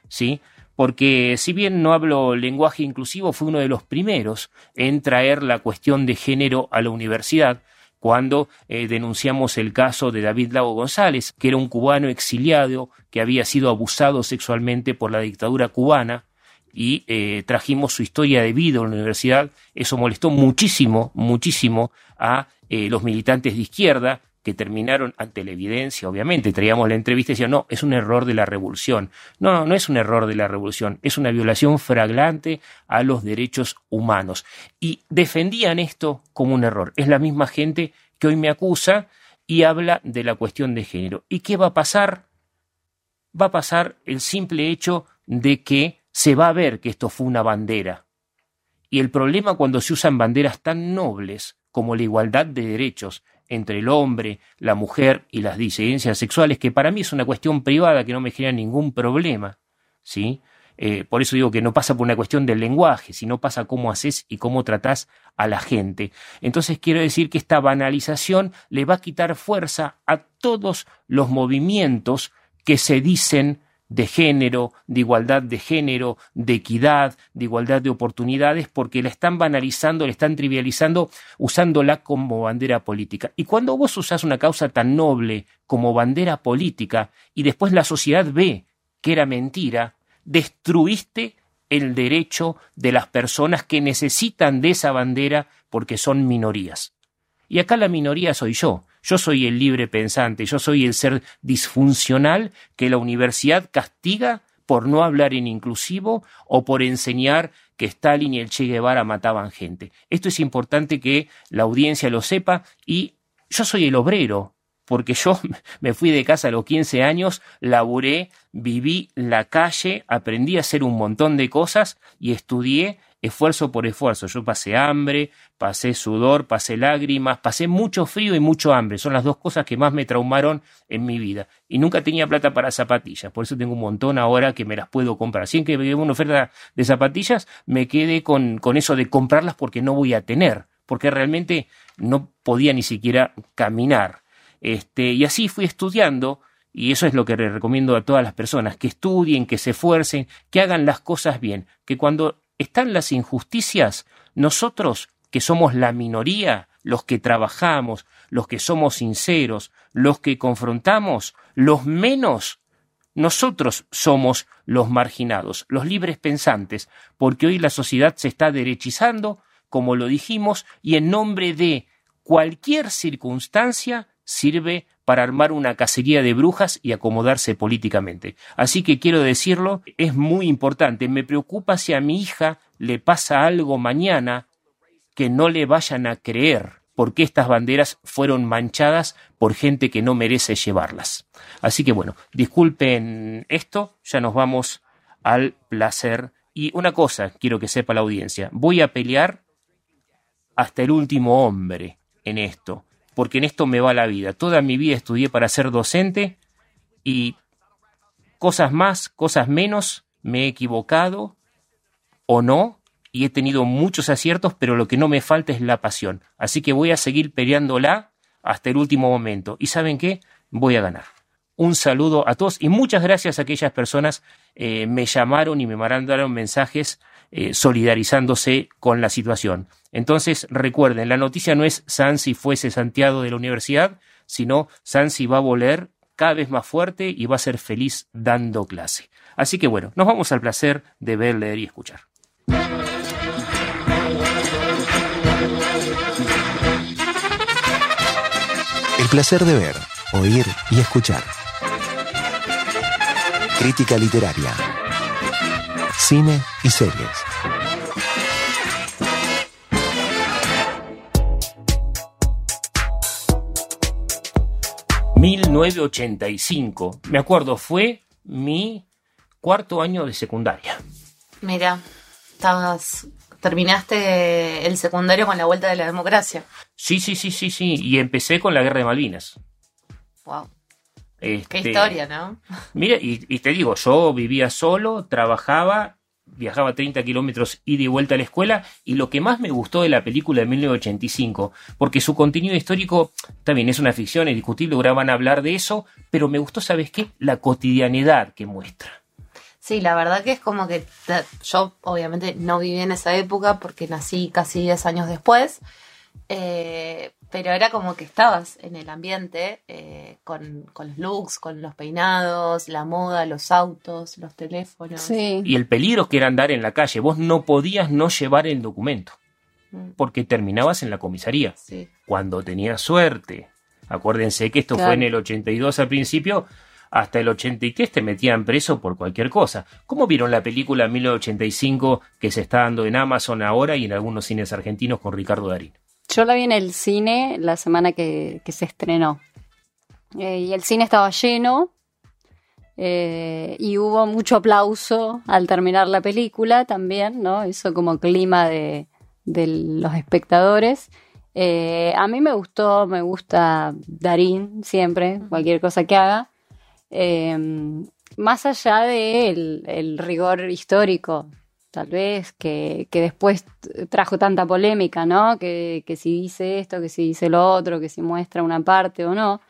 ¿Sí? Porque si bien no hablo lenguaje inclusivo, fue uno de los primeros en traer la cuestión de género a la universidad, cuando eh, denunciamos el caso de David Lago González, que era un cubano exiliado que había sido abusado sexualmente por la dictadura cubana, y eh, trajimos su historia de vida a la universidad. Eso molestó muchísimo, muchísimo a eh, los militantes de izquierda que terminaron ante la evidencia, obviamente, traíamos la entrevista y decían, no, es un error de la revolución. No, no, no es un error de la revolución, es una violación flagrante a los derechos humanos. Y defendían esto como un error. Es la misma gente que hoy me acusa y habla de la cuestión de género. ¿Y qué va a pasar? Va a pasar el simple hecho de que se va a ver que esto fue una bandera. Y el problema cuando se usan banderas tan nobles como la igualdad de derechos entre el hombre, la mujer y las disidencias sexuales, que para mí es una cuestión privada que no me genera ningún problema, ¿sí? Eh, por eso digo que no pasa por una cuestión del lenguaje, sino pasa cómo haces y cómo tratás a la gente. Entonces quiero decir que esta banalización le va a quitar fuerza a todos los movimientos que se dicen de género, de igualdad de género, de equidad, de igualdad de oportunidades, porque la están banalizando, la están trivializando, usándola como bandera política. Y cuando vos usás una causa tan noble como bandera política y después la sociedad ve que era mentira, destruiste el derecho de las personas que necesitan de esa bandera porque son minorías. Y acá la minoría soy yo. Yo soy el libre pensante, yo soy el ser disfuncional que la universidad castiga por no hablar en inclusivo o por enseñar que Stalin y el Che Guevara mataban gente. Esto es importante que la audiencia lo sepa y yo soy el obrero, porque yo me fui de casa a los 15 años, laburé, viví la calle, aprendí a hacer un montón de cosas y estudié esfuerzo por esfuerzo. Yo pasé hambre, pasé sudor, pasé lágrimas, pasé mucho frío y mucho hambre. Son las dos cosas que más me traumaron en mi vida. Y nunca tenía plata para zapatillas, por eso tengo un montón ahora que me las puedo comprar. Siempre que veo una oferta de zapatillas, me quedé con, con eso de comprarlas porque no voy a tener, porque realmente no podía ni siquiera caminar. Este, y así fui estudiando, y eso es lo que recomiendo a todas las personas, que estudien, que se esfuercen, que hagan las cosas bien, que cuando están las injusticias, nosotros, que somos la minoría, los que trabajamos, los que somos sinceros, los que confrontamos, los menos, nosotros somos los marginados, los libres pensantes, porque hoy la sociedad se está derechizando, como lo dijimos, y en nombre de cualquier circunstancia sirve para armar una cacería de brujas y acomodarse políticamente. Así que quiero decirlo, es muy importante. Me preocupa si a mi hija le pasa algo mañana que no le vayan a creer porque estas banderas fueron manchadas por gente que no merece llevarlas. Así que bueno, disculpen esto, ya nos vamos al placer. Y una cosa quiero que sepa la audiencia, voy a pelear hasta el último hombre en esto porque en esto me va la vida. Toda mi vida estudié para ser docente y cosas más, cosas menos, me he equivocado o no, y he tenido muchos aciertos, pero lo que no me falta es la pasión. Así que voy a seguir peleándola hasta el último momento. ¿Y saben qué? Voy a ganar. Un saludo a todos y muchas gracias a aquellas personas eh, me llamaron y me mandaron mensajes eh, solidarizándose con la situación. Entonces, recuerden, la noticia no es Sansi fuese Santiago de la universidad, sino Sansi va a volver cada vez más fuerte y va a ser feliz dando clase. Así que bueno, nos vamos al placer de ver, leer y escuchar. El placer de ver, oír y escuchar. Crítica literaria cine y series. ...1985... Me acuerdo, fue mi cuarto año de secundaria. Mira, estabas... Terminaste el secundario con la vuelta de la democracia. Sí, sí, sí, sí, sí. Y empecé con la guerra de Malvinas. Wow. Este, Qué historia, ¿no? Mira, y, y, te digo, yo vivía solo, trabajaba viajaba 30 kilómetros ida y vuelta a la escuela y lo que más me gustó de la película de 1985, porque su contenido histórico también es una ficción, es discutible, ahora van a hablar de eso, pero me gustó, ¿sabes qué? La cotidianidad que muestra. Sí, la verdad que es como que yo obviamente no viví en esa época porque nací casi 10 años después, eh, pero era como que estabas en el ambiente eh, con, con, los looks, con los peinados, la moda, los autos, los teléfonos. Sí. Y el peligro que era andar en la calle. Vos no podías no llevar el documento Mm. porque terminabas en la comisaría. Sí. Cuando tenías suerte. Acuérdense que esto Claro. fue en el 82 al principio. Hasta el 83 te metían preso por cualquier cosa. ¿Cómo vieron la película 1985 que se está dando en Amazon ahora y en algunos cines argentinos con Ricardo Darín? Yo la vi en el cine la semana que, que se estrenó. Eh, y el cine estaba lleno. Eh, y hubo mucho aplauso al terminar la película también, ¿no? Hizo como clima de, de los espectadores. Eh, a mí me gustó, me gusta Darín siempre, cualquier cosa que haga. Eh, más allá del el rigor histórico, tal vez, que, que, después trajo tanta polémica, ¿no? Que, que, si dice esto, que si dice lo otro, que si muestra una parte o no.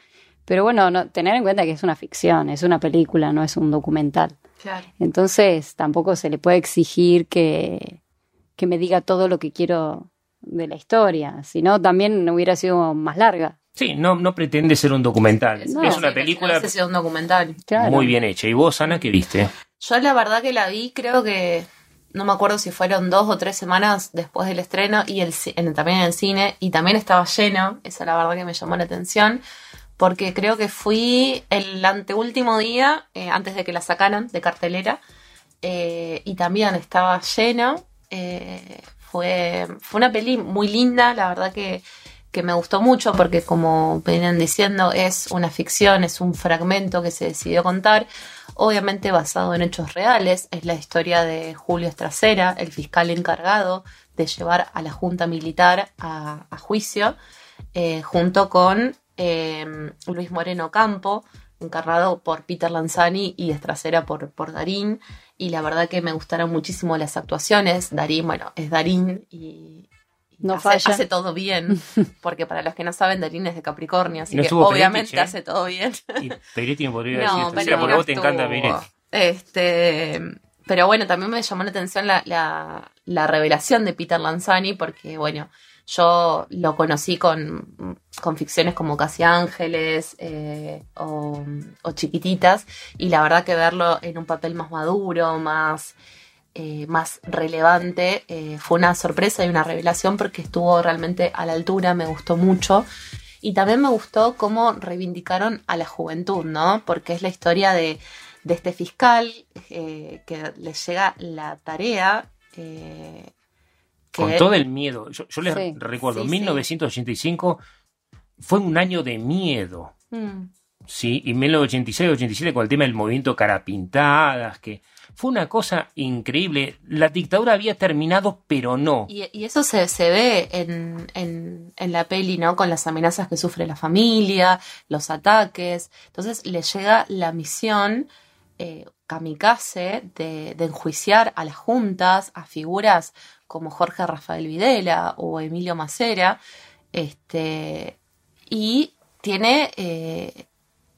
Pero bueno, no, tener en cuenta que es una ficción, es una película, no es un documental. Claro. Entonces tampoco se le puede exigir que, que me diga todo lo que quiero de la historia, si no también hubiera sido más larga. Sí, no, no pretende ser un documental. No. es una Sí, película No un documental. Claro. muy bien hecha. ¿Y vos, Ana, qué viste? Yo la verdad que la vi, creo que no me acuerdo si fueron dos o tres semanas después del estreno y el, también en el cine y también estaba lleno, esa la verdad que me llamó la atención porque creo que fui el anteúltimo día eh, antes de que la sacaran de cartelera eh, y también estaba lleno. eh, fue, fue una peli muy linda, la verdad que, que me gustó mucho porque como venían diciendo es una ficción, es un fragmento que se decidió contar, obviamente basado en hechos reales, es la historia de Julio Estracera, el fiscal encargado de llevar a la Junta Militar a, juicio, eh, junto con eh, Luis Moreno Campo, encarnado por Peter Lanzani y Estracera por, por Darín. Y la verdad que me gustaron muchísimo las actuaciones. Darín, bueno, es Darín y No hace, falla. hace todo bien. Porque para los que no saben, Darín es de Capricornio, así No que estuvo obviamente Peretti, ¿eh? hace todo bien. Y Peretti no podría No, decir pero tercera, porque no vos te encanta. Peretti. Este, pero bueno, también me llamó la atención la, la, la revelación de Peter Lanzani, porque bueno, yo lo conocí con, con ficciones como Casi Ángeles eh, o, o Chiquititas, y la verdad que verlo en un papel más maduro, más, eh, más relevante, eh, fue una sorpresa y una revelación porque estuvo realmente a la altura, me gustó mucho. Y también me gustó cómo reivindicaron a la juventud, ¿no? Porque es la historia de, de este fiscal eh, que le llega la tarea. eh, que Con todo el miedo. Yo, yo les Sí. recuerdo, Sí, sí. 1985 fue un año de miedo. Mm, Sí, y 1986-87 con el tema del movimiento Carapintadas, que fue una cosa increíble. La dictadura había terminado, pero no. Y, eso se, se ve en, en, en la peli, ¿no? Con las amenazas que sufre la familia, los ataques. Entonces le llega la misión eh, kamikaze de, de enjuiciar a las juntas, a figuras como Jorge Rafael Videla o Emilio Macera. Este, y tiene eh,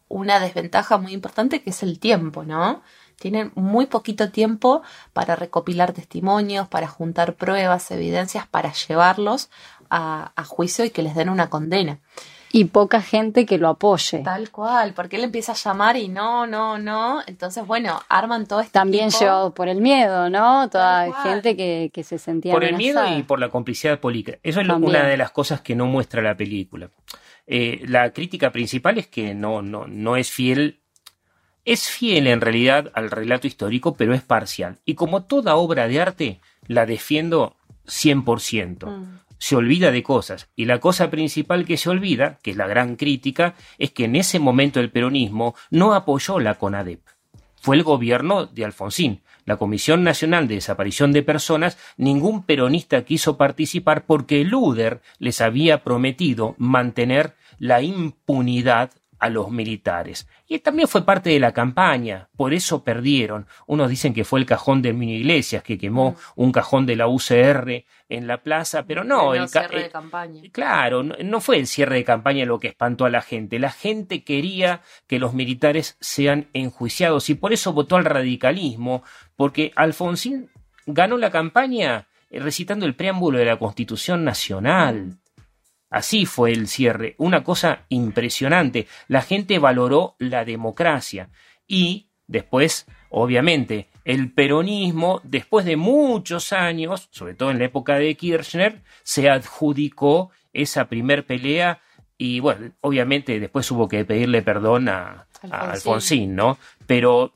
una desventaja muy importante que es el tiempo, ¿no? Tienen muy poquito tiempo para recopilar testimonios, para juntar pruebas, evidencias, para llevarlos a, a juicio y que les den una condena. Y poca gente que lo apoye. Tal cual, porque él empieza a llamar y no, no, no. Entonces, bueno, arman todo este También equipo. llevado por el miedo, ¿no? Toda gente que, que se sentía por el miedo y por la complicidad política. Eso es También. una de las cosas que no muestra la película. Eh, la crítica principal es que no, no, no es fiel. Es fiel en realidad al relato histórico, pero es parcial. Y como toda obra de arte, la defiendo 100%. Mm. Se olvida de cosas. Y la cosa principal que se olvida, que es la gran crítica, es que en ese momento el peronismo no apoyó la CONADEP fue el gobierno de Alfonsín. La Comisión Nacional de Desaparición de Personas, ningún peronista quiso participar porque Luder les había prometido mantener la impunidad a los militares. Y también fue parte de la campaña, por eso perdieron. Unos dicen que fue el cajón de Mini Iglesias que quemó un cajón de la UCR en la plaza, pero no, el ca- cierre eh, de campaña. Claro, no, no fue el cierre de campaña lo que espantó a la gente. La gente quería que los militares sean enjuiciados y por eso votó al radicalismo, porque Alfonsín ganó la campaña eh, recitando el preámbulo de la Constitución Nacional. Así fue el cierre, una cosa impresionante. La gente valoró la democracia y después, obviamente, el peronismo, después de muchos años, sobre todo en la época de Kirchner, se adjudicó esa primer pelea y bueno, obviamente después hubo que pedirle perdón a. Alfonsín, ¿no? Pero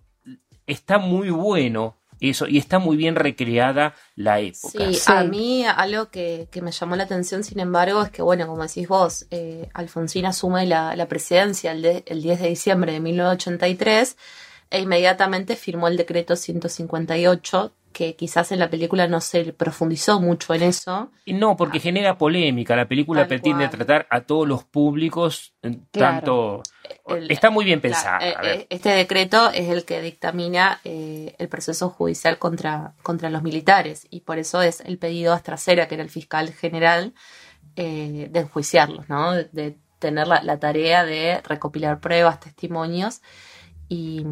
está muy bueno eso y está muy bien recreada la época. Sí, Sí. a mí algo que, que me llamó la atención, sin embargo, es que, bueno, como decís vos, eh, Alfonsín asume la, la presidencia el, de- el 10 de diciembre de 1983, e inmediatamente firmó el decreto 158 que quizás en la película no se profundizó mucho en eso. No, porque genera polémica. La película pretende cual. tratar a todos los públicos, eh, Claro. tanto... El- está muy bien pensada. eh, eh, Este decreto es el que dictamina eh, el proceso judicial contra, contra los militares y por eso es el pedido a Estracera, que era el fiscal general, eh, de enjuiciarlos, ¿no? De, tener la, la tarea de recopilar pruebas, testimonios y,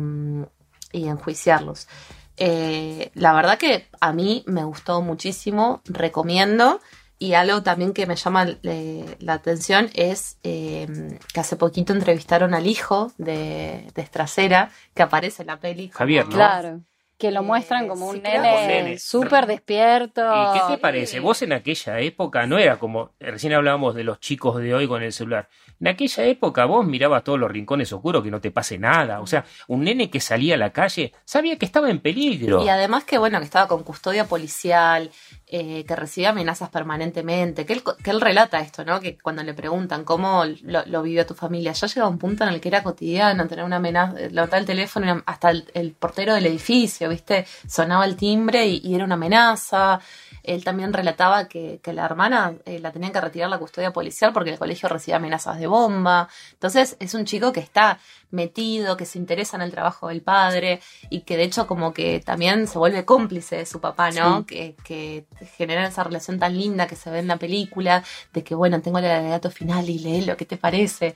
y enjuiciarlos. Eh, la verdad que a mí me gustó muchísimo, recomiendo. Y algo también que me llama eh, la atención es eh, que hace poquito entrevistaron al hijo de, de Estracera, que aparece en la peli. Javier, ¿no? Claro. Que lo Eh, muestran como un nene. súper despierto. ¿Y qué te parece? Vos en aquella época no era como, recién hablábamos de los chicos de hoy con el celular. En aquella época vos mirabas todos los rincones oscuros que no te pase nada. O sea, un nene que salía a la calle sabía que estaba en peligro. Y además que bueno, que estaba con custodia policial, eh, que recibía amenazas permanentemente, que él, que él relata esto, ¿no? Que cuando le preguntan cómo lo, lo vivió tu familia, ya llegaba un punto en el que era cotidiano tener una amenaza, levantar el teléfono, hasta el, el portero del edificio, ¿viste? Sonaba el timbre y, y era una amenaza. Él también relataba que, que la hermana eh, la tenían que retirar la custodia policial porque el colegio recibía amenazas de bomba. Entonces es un chico que está metido, que se interesa en el trabajo del padre y que de hecho como que también se vuelve cómplice de su papá, ¿no? Sí. Que, que genera esa relación tan linda que se ve en la película, de que bueno, tengo el alegato final y léelo, ¿qué te parece?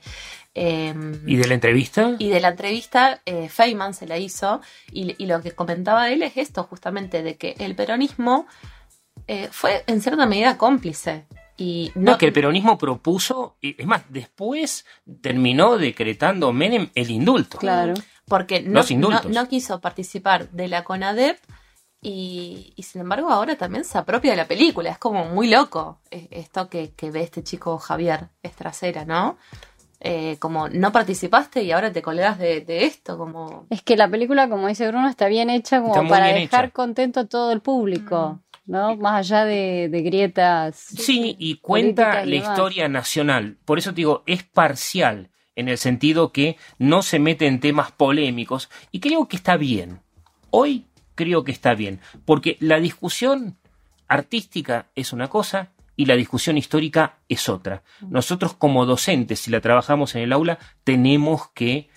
Eh, ¿Y de la entrevista? y de la entrevista, eh, Feynman se la hizo, y, y lo que comentaba él es esto, justamente, de que el peronismo eh, fue en cierta medida cómplice. Y No, que el peronismo propuso, y es más, después terminó decretando Menem el indulto. Claro. porque no, Los indultos. no- no quiso participar de la CONADEP y, y sin embargo ahora también se apropia de la película. Es como muy loco eh, esto que, que ve este chico Javier Estracera, ¿no? Eh, como no participaste y ahora te colgas de, de esto, como... Es que la película, como dice Bruno, está bien hecha como Está para dejar hecha. contento a todo el público, ¿no? Más allá de, de grietas. Sí, y cuenta la historia nacional. Por eso te digo, es parcial, en el sentido que no se mete en temas polémicos. Y creo que está bien. Hoy creo que está bien. Porque la discusión artística es una cosa y la discusión histórica es otra. Nosotros como docentes, si la trabajamos en el aula, tenemos que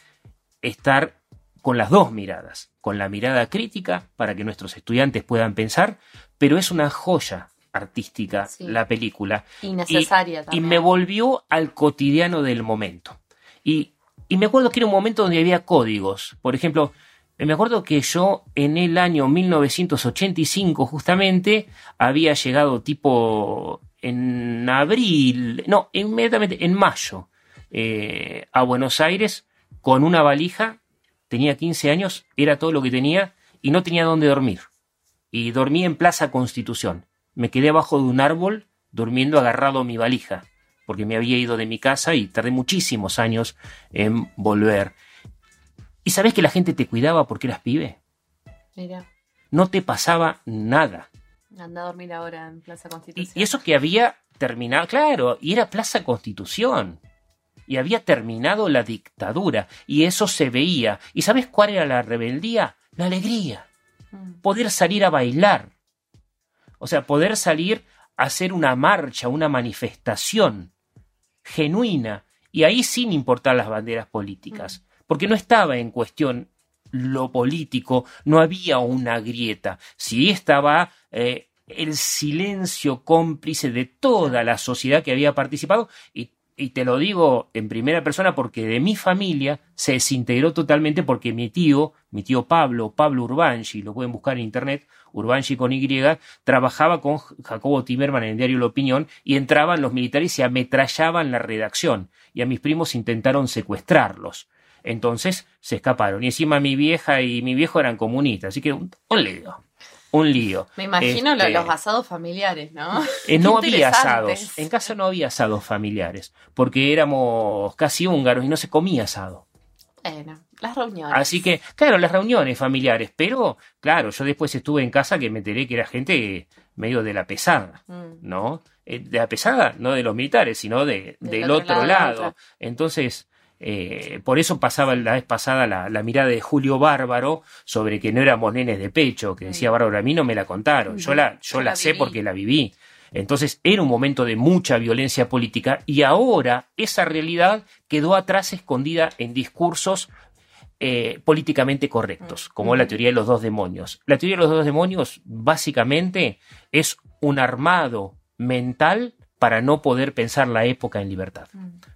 estar con las dos miradas, con la mirada crítica para que nuestros estudiantes puedan pensar, pero es una joya artística Sí. la película Y necesaria y también. me volvió al cotidiano del momento. Y, y me acuerdo que era un momento donde había códigos. Por ejemplo, me acuerdo que yo en el año 1985 justamente había llegado tipo en abril, no, inmediatamente en mayo, eh, a Buenos Aires con una valija, tenía 15 años, era todo lo que tenía y no tenía dónde dormir. Y dormí en Plaza Constitución. Me quedé abajo de un árbol durmiendo agarrado a mi valija, porque me había ido de mi casa y tardé muchísimos años en volver. ¿Y sabes que la gente te cuidaba porque eras pibe? Mira, No te pasaba nada. anda a dormir ahora en Plaza Y, Constitución. y eso que había terminado, claro, y era Plaza Constitución. Y había terminado la dictadura. Y eso se veía. ¿Y sabes cuál era la rebeldía? La alegría. Mm. Poder salir a bailar. O sea, poder salir a hacer una marcha, una manifestación genuina. Y ahí sin importar las banderas políticas. Porque no estaba en cuestión lo político, no había una grieta. Sí estaba eh, el silencio cómplice de toda la sociedad que había participado y, y te lo digo en primera persona porque de mi familia se desintegró totalmente porque mi tío, mi tío Pablo, Pablo Urbanchi, lo pueden buscar en internet, Urbanchi con Y, trabajaba con Jacobo Timerman en el diario La Opinión y entraban los militares y ametrallaban la redacción y a mis primos intentaron secuestrarlos. Entonces se escaparon. Y encima mi vieja y mi viejo eran comunistas. Así que un, un. Un lío. Me imagino Este, los asados familiares, ¿no? eh, no había asados. En casa no había asados familiares. Porque éramos casi húngaros y no se comía asado. Bueno, las reuniones. Así que, claro, las reuniones familiares. Pero, claro, yo después estuve en casa que me enteré que era gente medio de la pesada. Mm. ¿no? Eh, De la pesada, no de los militares, sino de, del, otro otro, lado. Entonces, Eh, por eso pasaba la vez pasada la, la, mirada de Julio Bárbaro sobre que no éramos nenes de pecho, que decía Bárbaro, a mí no me la contaron, yo la, yo, yo la, la sé porque la viví. Entonces era un momento de mucha violencia política y ahora esa realidad quedó atrás escondida en discursos eh, políticamente correctos, como la teoría de los dos demonios. La teoría de los dos demonios básicamente es un armado mental para no poder pensar la época en libertad,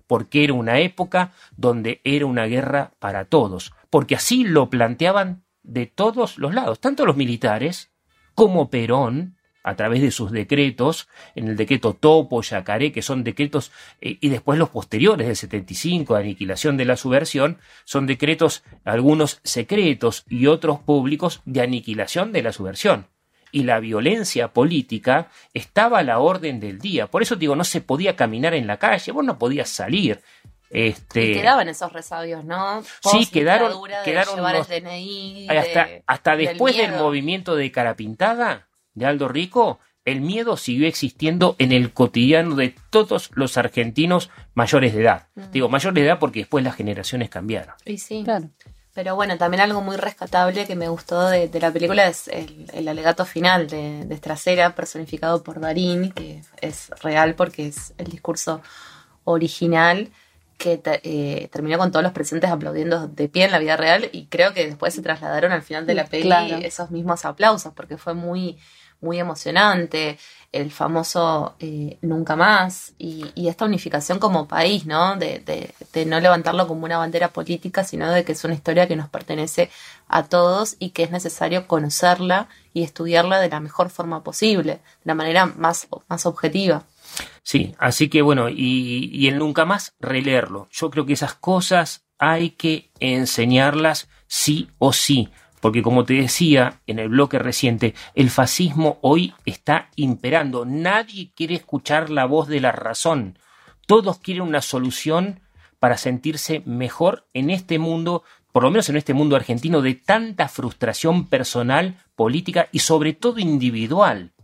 porque era una época donde era una guerra para todos, porque así lo planteaban de todos los lados, tanto los militares como Perón, a través de sus decretos, en el decreto Topo, Yacaré, que son decretos, eh, y después los posteriores del 75, de aniquilación de la subversión, son decretos, algunos secretos y otros públicos, de aniquilación de la subversión. Y la violencia política estaba a la orden del día. Por eso digo, no se podía caminar en la calle, vos no podías salir. Este, y quedaban esos resabios, ¿no? Post sí, quedaron, de quedaron llevar los, el DNI, hasta, de, hasta después del, del movimiento de cara pintada de Aldo Rico, el miedo siguió existiendo en el cotidiano de todos los argentinos mayores de edad. Mm. Digo mayores de edad porque después las generaciones cambiaron. Y sí, claro. Pero bueno, también algo muy rescatable que me gustó de, de la película es el, el, alegato final de, de Estracera, personificado por Darín, que es real porque es el discurso original que eh, terminó con todos los presentes aplaudiendo de pie en la vida real y creo que después se trasladaron al final de la peli Claro. esos mismos aplausos porque fue muy muy emocionante, el famoso eh, Nunca Más y, esta unificación como país, ¿no? De, de, de, no levantarlo como una bandera política, sino de que es una historia que nos pertenece a todos y que es necesario conocerla y estudiarla de la mejor forma posible, de la manera más, más objetiva. Sí, así que bueno, y, y el Nunca Más, releerlo. Yo creo que esas cosas hay que enseñarlas sí o sí porque como te decía en el bloque reciente, el fascismo hoy está imperando. Nadie quiere escuchar la voz de la razón. Todos quieren una solución para sentirse mejor en este mundo, por lo menos en este mundo argentino, de tanta frustración personal, política y sobre todo individual.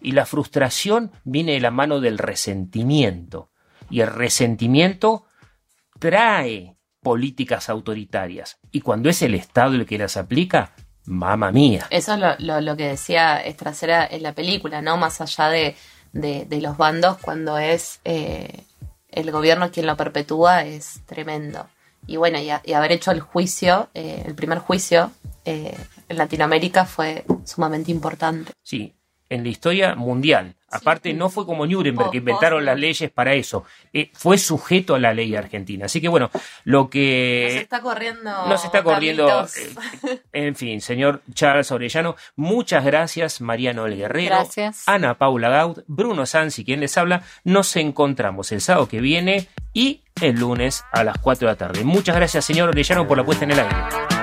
Y la frustración viene de la mano del resentimiento. Y el resentimiento trae políticas autoritarias. Y cuando es el Estado el que las aplica, mamá mía. Eso es lo, lo, lo que decía Estracera en la película, ¿no? Más allá de, de, de los bandos, cuando es eh, el gobierno quien lo perpetúa, es tremendo. Y bueno, y, a, y haber hecho el juicio, eh, el primer juicio eh, en Latinoamérica fue sumamente importante. Sí, en la historia mundial. Aparte, no fue como Nuremberg, que inventaron las leyes para eso. Eh, fue sujeto a la ley argentina. Así que bueno, lo que... Nos está corriendo... Nos está corriendo... Eh, en fin, señor Charles Orellano, muchas gracias, Mariano El Guerrero, Gracias. Ana Paula Gaud, Bruno Sansi, quien les habla. Nos encontramos el sábado que viene y el lunes a las 4 de la tarde. Muchas gracias, señor Orellano, por la puesta en el aire.